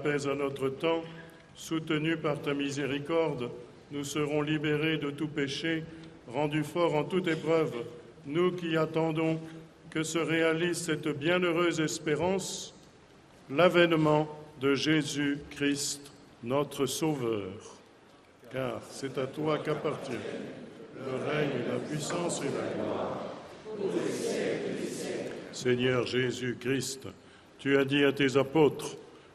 À notre temps. Soutenus par ta miséricorde, nous serons libérés de tout péché, rendus forts en toute épreuve, nous qui attendons que se réalise cette bienheureuse espérance, l'avènement de Jésus-Christ, notre Sauveur. Car c'est à toi qu'appartient le règne, la puissance et la gloire. Seigneur Jésus-Christ, tu as dit à tes apôtres,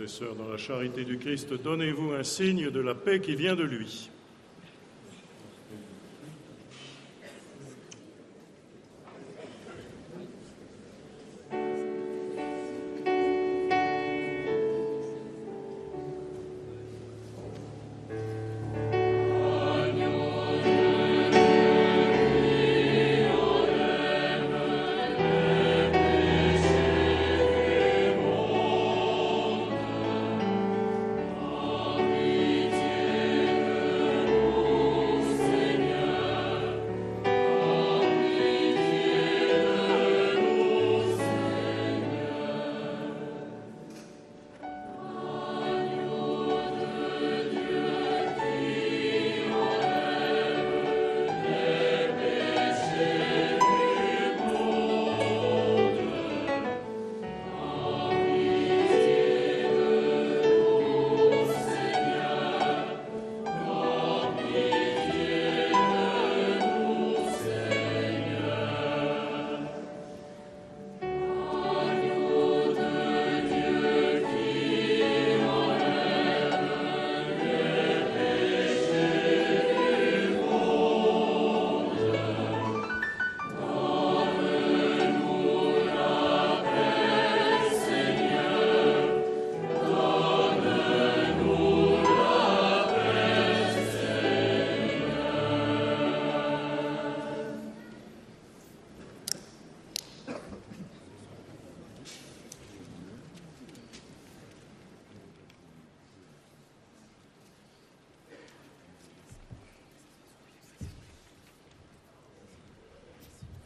et sœurs, dans la charité du Christ, donnez-vous un signe de la paix qui vient de lui.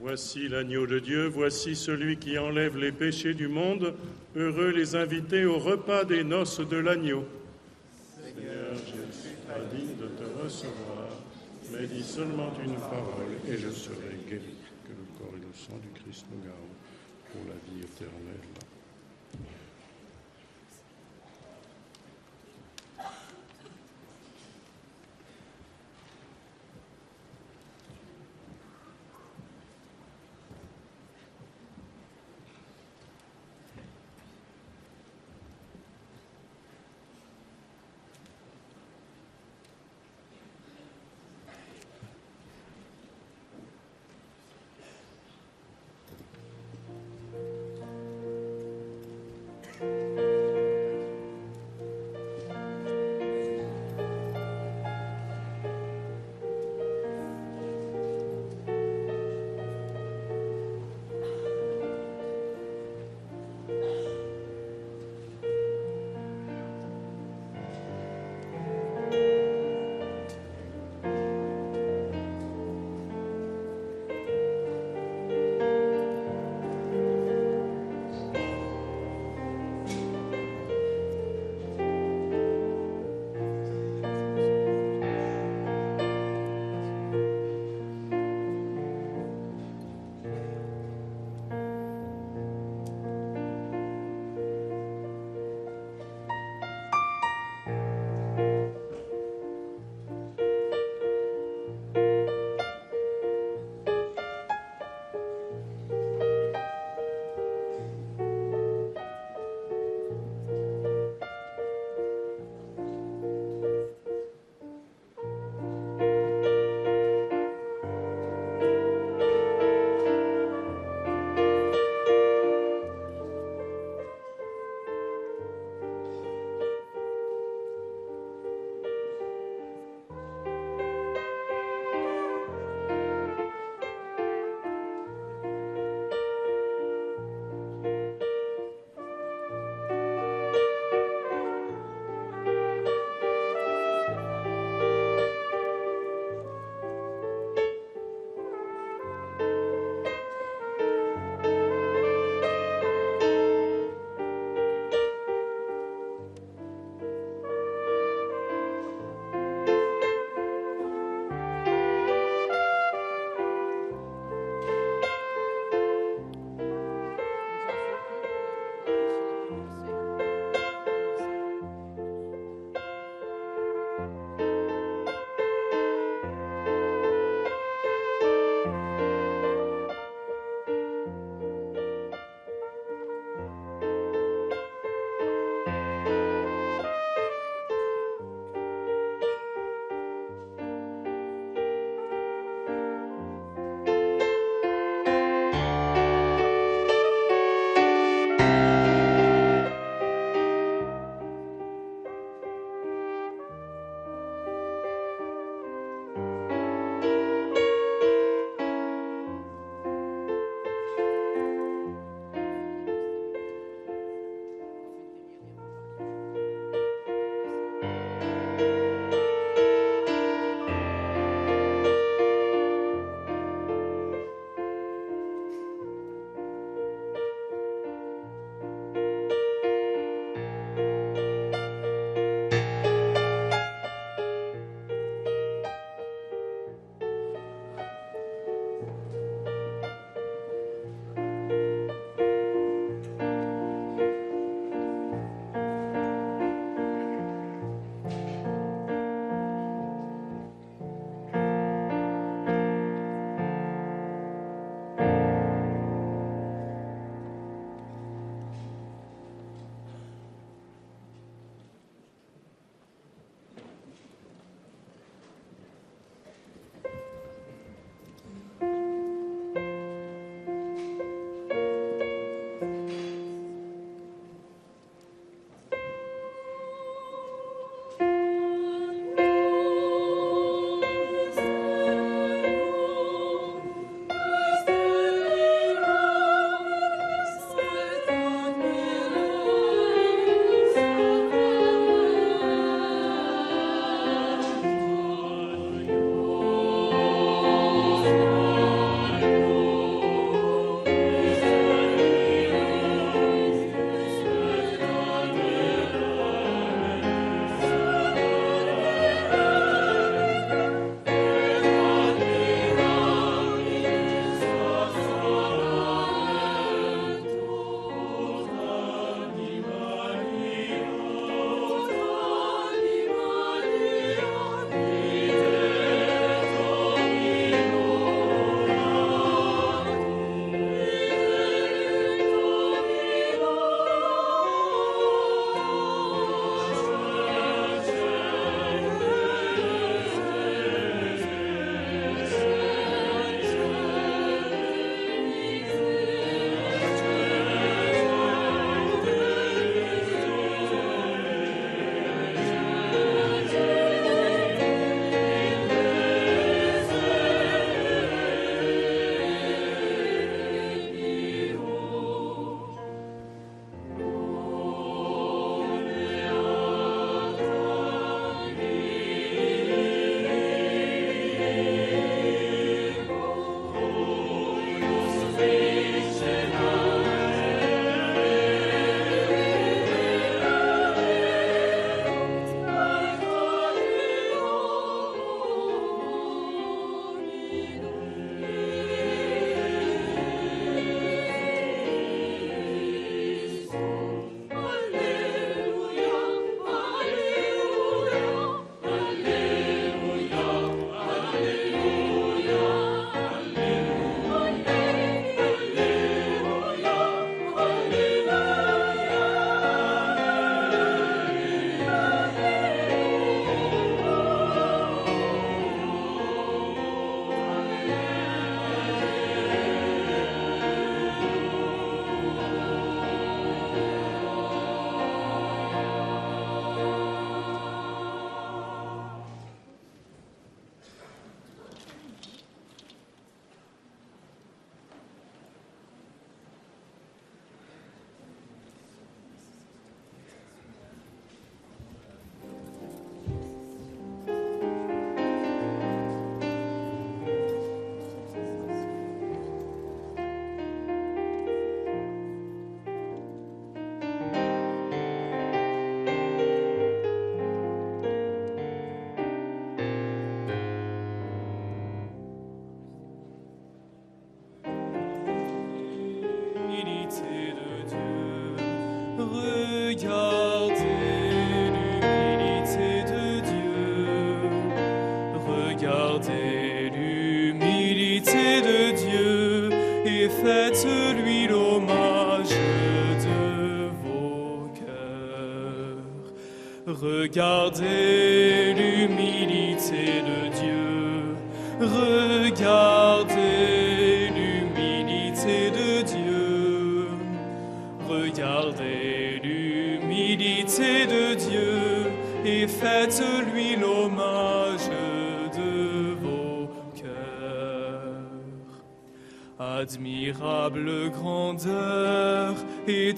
Voici l'agneau de Dieu, voici celui qui enlève les péchés du monde. Heureux les invités au repas des noces de l'agneau. Seigneur, je suis pas digne de te recevoir, mais dis seulement une parole et je serai guéri. Que le corps et le sang du Christ nous gardent pour la vie éternelle.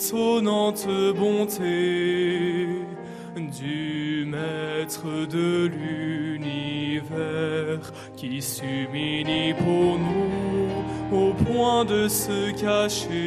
Étonnante bonté du Maître de l'univers qui s'humilie pour nous au point de se cacher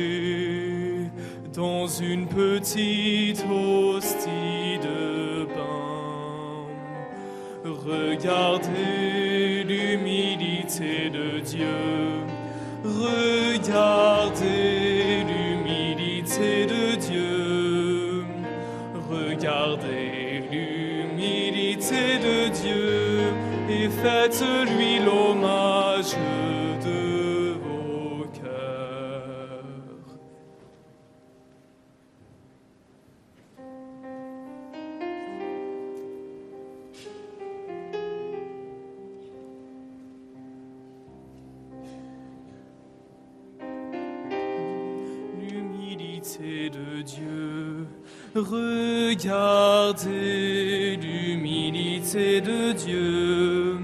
regardez l'humilité de Dieu.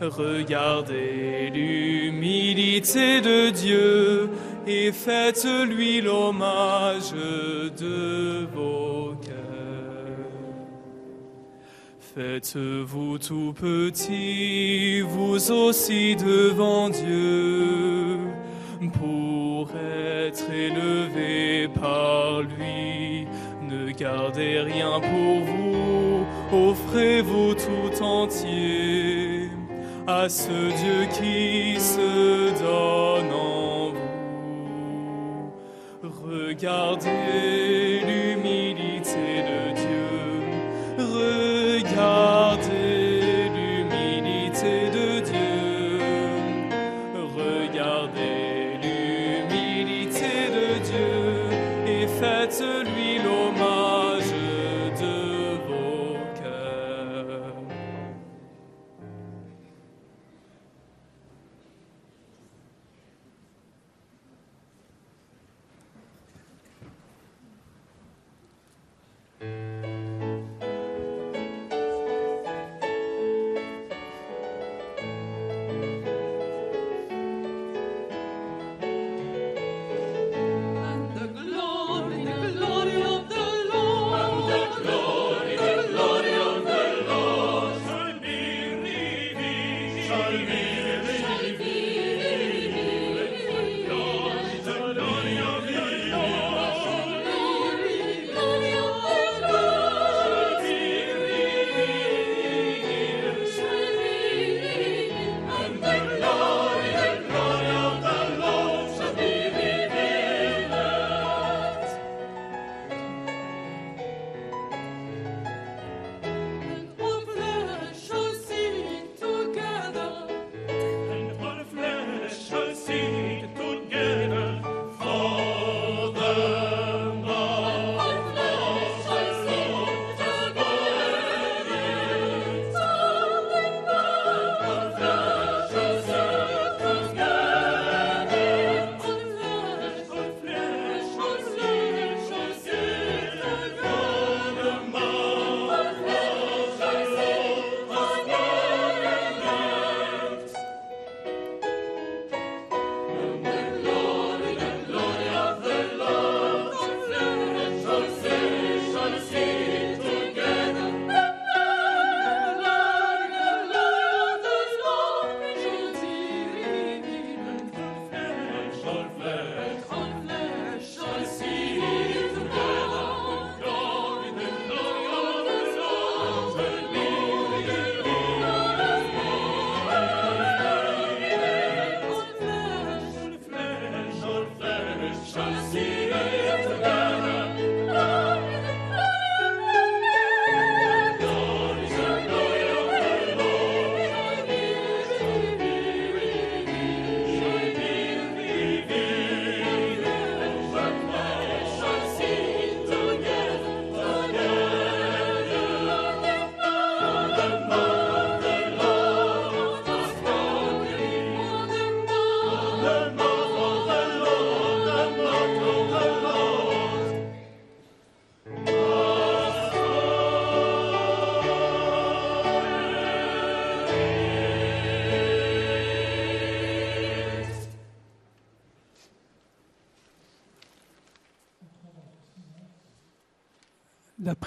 Regardez l'humilité de Dieu et faites-lui l'hommage de vos cœurs. Faites-vous tout petit, vous aussi devant Dieu, pour être élevé par lui. Ne gardez rien pour vous, offrez-vous tout entier à ce Dieu qui se donne en vous. Regardez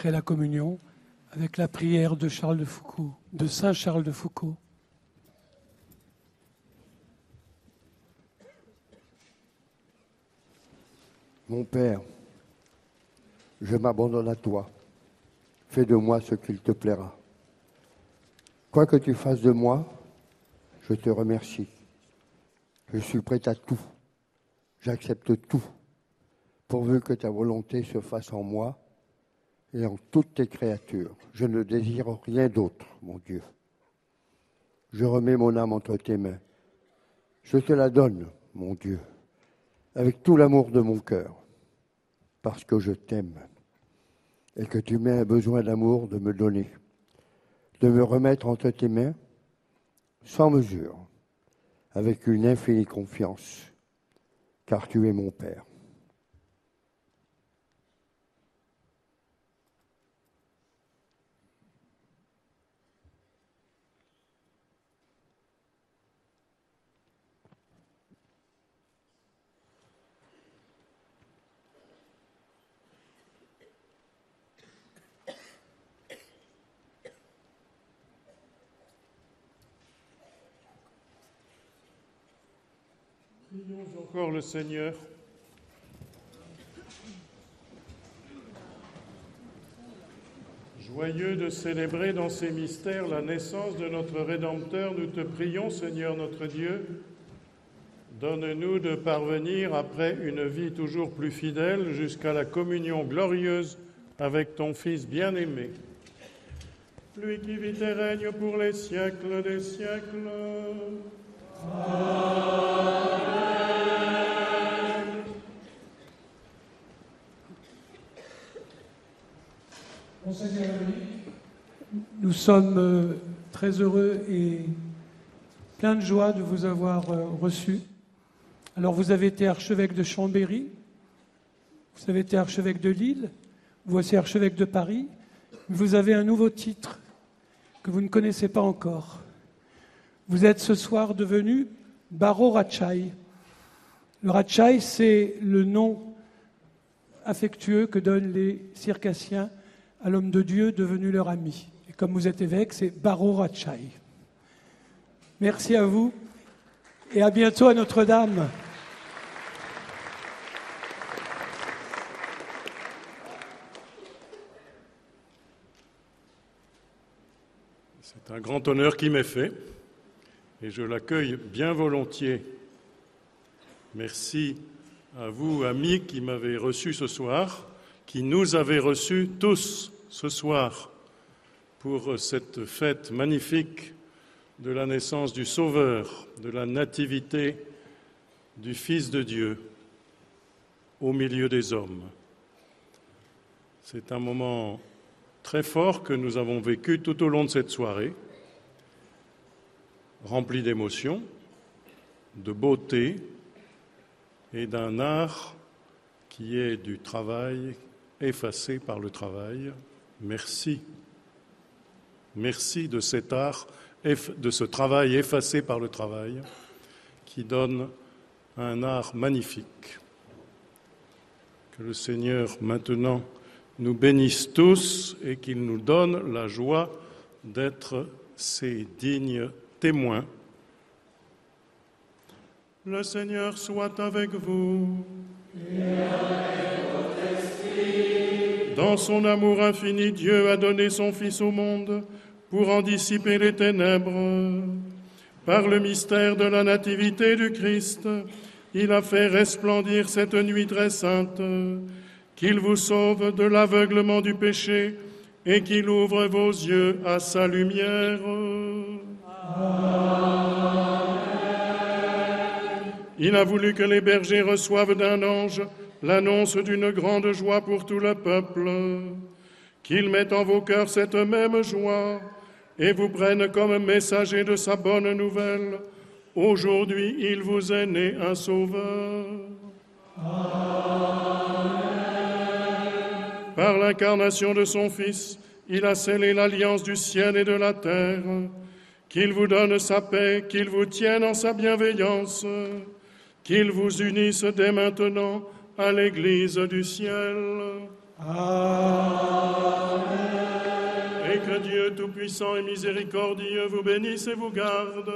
la communion avec la prière de Charles de Foucault, de Saint Charles de Foucault. Mon Père, je m'abandonne à toi. Fais de moi ce qu'il te plaira. Quoi que tu fasses de moi, je te remercie. Je suis prêt à tout. J'accepte tout, pourvu que ta volonté se fasse en moi et en toutes tes créatures. Je ne désire rien d'autre, mon Dieu. Je remets mon âme entre tes mains. Je te la donne, mon Dieu, avec tout l'amour de mon cœur, parce que je t'aime et que tu mets un besoin d'amour de me donner, de me remettre entre tes mains, sans mesure, avec une infinie confiance, car tu es mon Père. Prions encore le Seigneur. Joyeux de célébrer dans ces mystères la naissance de notre Rédempteur, nous te prions, Seigneur notre Dieu, donne-nous de parvenir, après une vie toujours plus fidèle, jusqu'à la communion glorieuse avec ton Fils bien-aimé. Lui qui vit et règne pour les siècles des siècles. Nous sommes euh, très heureux et pleins de joie de vous avoir euh, reçu. Alors vous avez été archevêque de Chambéry, vous avez été archevêque de Lille, voici archevêque de Paris. Vous avez un nouveau titre que vous ne connaissez pas encore. Vous êtes ce soir devenu Baro Ratchai. Le Ratchai, c'est le nom affectueux que donnent les circassiens à l'homme de Dieu devenu leur ami. Et comme vous êtes évêque, c'est Baro Ratchai. Merci à vous et à bientôt à Notre-Dame. C'est un grand honneur qui m'est fait et je l'accueille bien volontiers. Merci à vous, amis, qui m'avez reçu ce soir, qui nous avez reçus tous ce soir pour cette fête magnifique de la naissance du Sauveur, de la nativité du Fils de Dieu au milieu des hommes. C'est un moment très fort que nous avons vécu tout au long de cette soirée, rempli d'émotions, de beauté et d'un art qui est du travail effacé par le travail. Merci. Merci de cet art, de ce travail effacé par le travail, qui donne un art magnifique. Que le Seigneur maintenant nous bénisse tous et qu'il nous donne la joie d'être ses dignes témoins. Le Seigneur soit avec vous. Dans son amour infini, Dieu a donné son Fils au monde pour en dissiper les ténèbres. Par le mystère de la nativité du Christ, il a fait resplendir cette nuit très sainte, qu'il vous sauve de l'aveuglement du péché et qu'il ouvre vos yeux à sa lumière. Il a voulu que les bergers reçoivent d'un ange l'annonce d'une grande joie pour tout le peuple, qu'il mette en vos cœurs cette même joie et vous prenne comme messager de sa bonne nouvelle. Aujourd'hui, il vous est né un sauveur. Par l'incarnation de son Fils, il a scellé l'alliance du ciel et de la terre. Qu'il vous donne sa paix, qu'il vous tienne en sa bienveillance, qu'il vous unisse dès maintenant à l'Église du ciel. Et que Dieu Tout-Puissant et Miséricordieux vous bénisse et vous garde,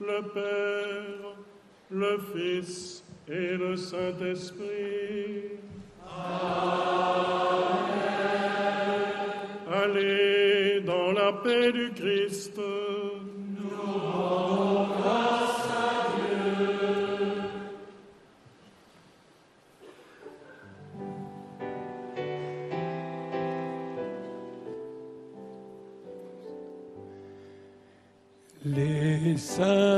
le Père, le Fils et le Saint-Esprit. Allez dans la paix du Christ. Les saints et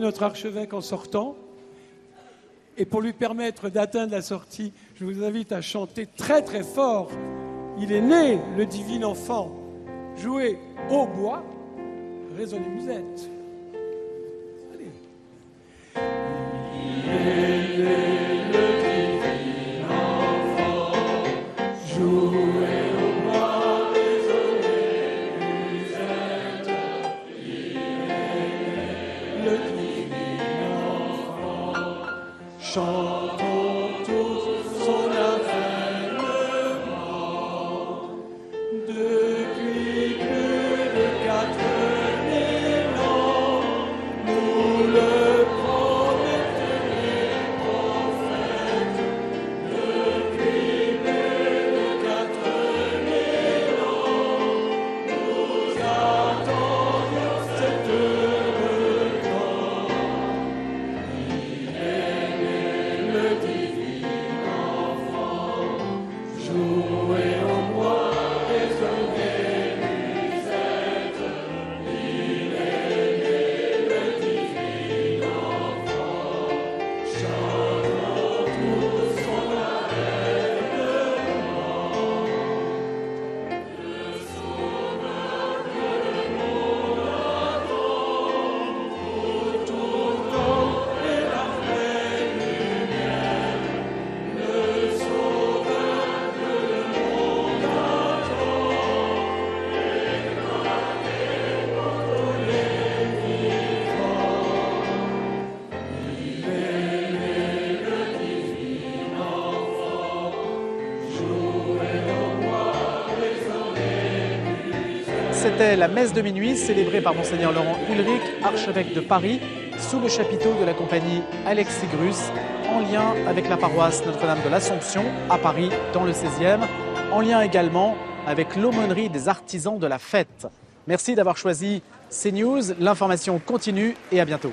notre archevêque en sortant. Et pour lui permettre d'atteindre la sortie, je vous invite à chanter très très fort. Il est né, le divin enfant. Jouez au bois, résonnez musette. Allez. La messe de minuit célébrée par Monseigneur Laurent Ulrich, archevêque de Paris, sous le chapiteau de la compagnie Alexis Grus, en lien avec la paroisse Notre-Dame de l'Assomption à Paris, dans le 16e, en lien également avec l'aumônerie des artisans de la fête. Merci d'avoir choisi CNews. L'information continue et à bientôt.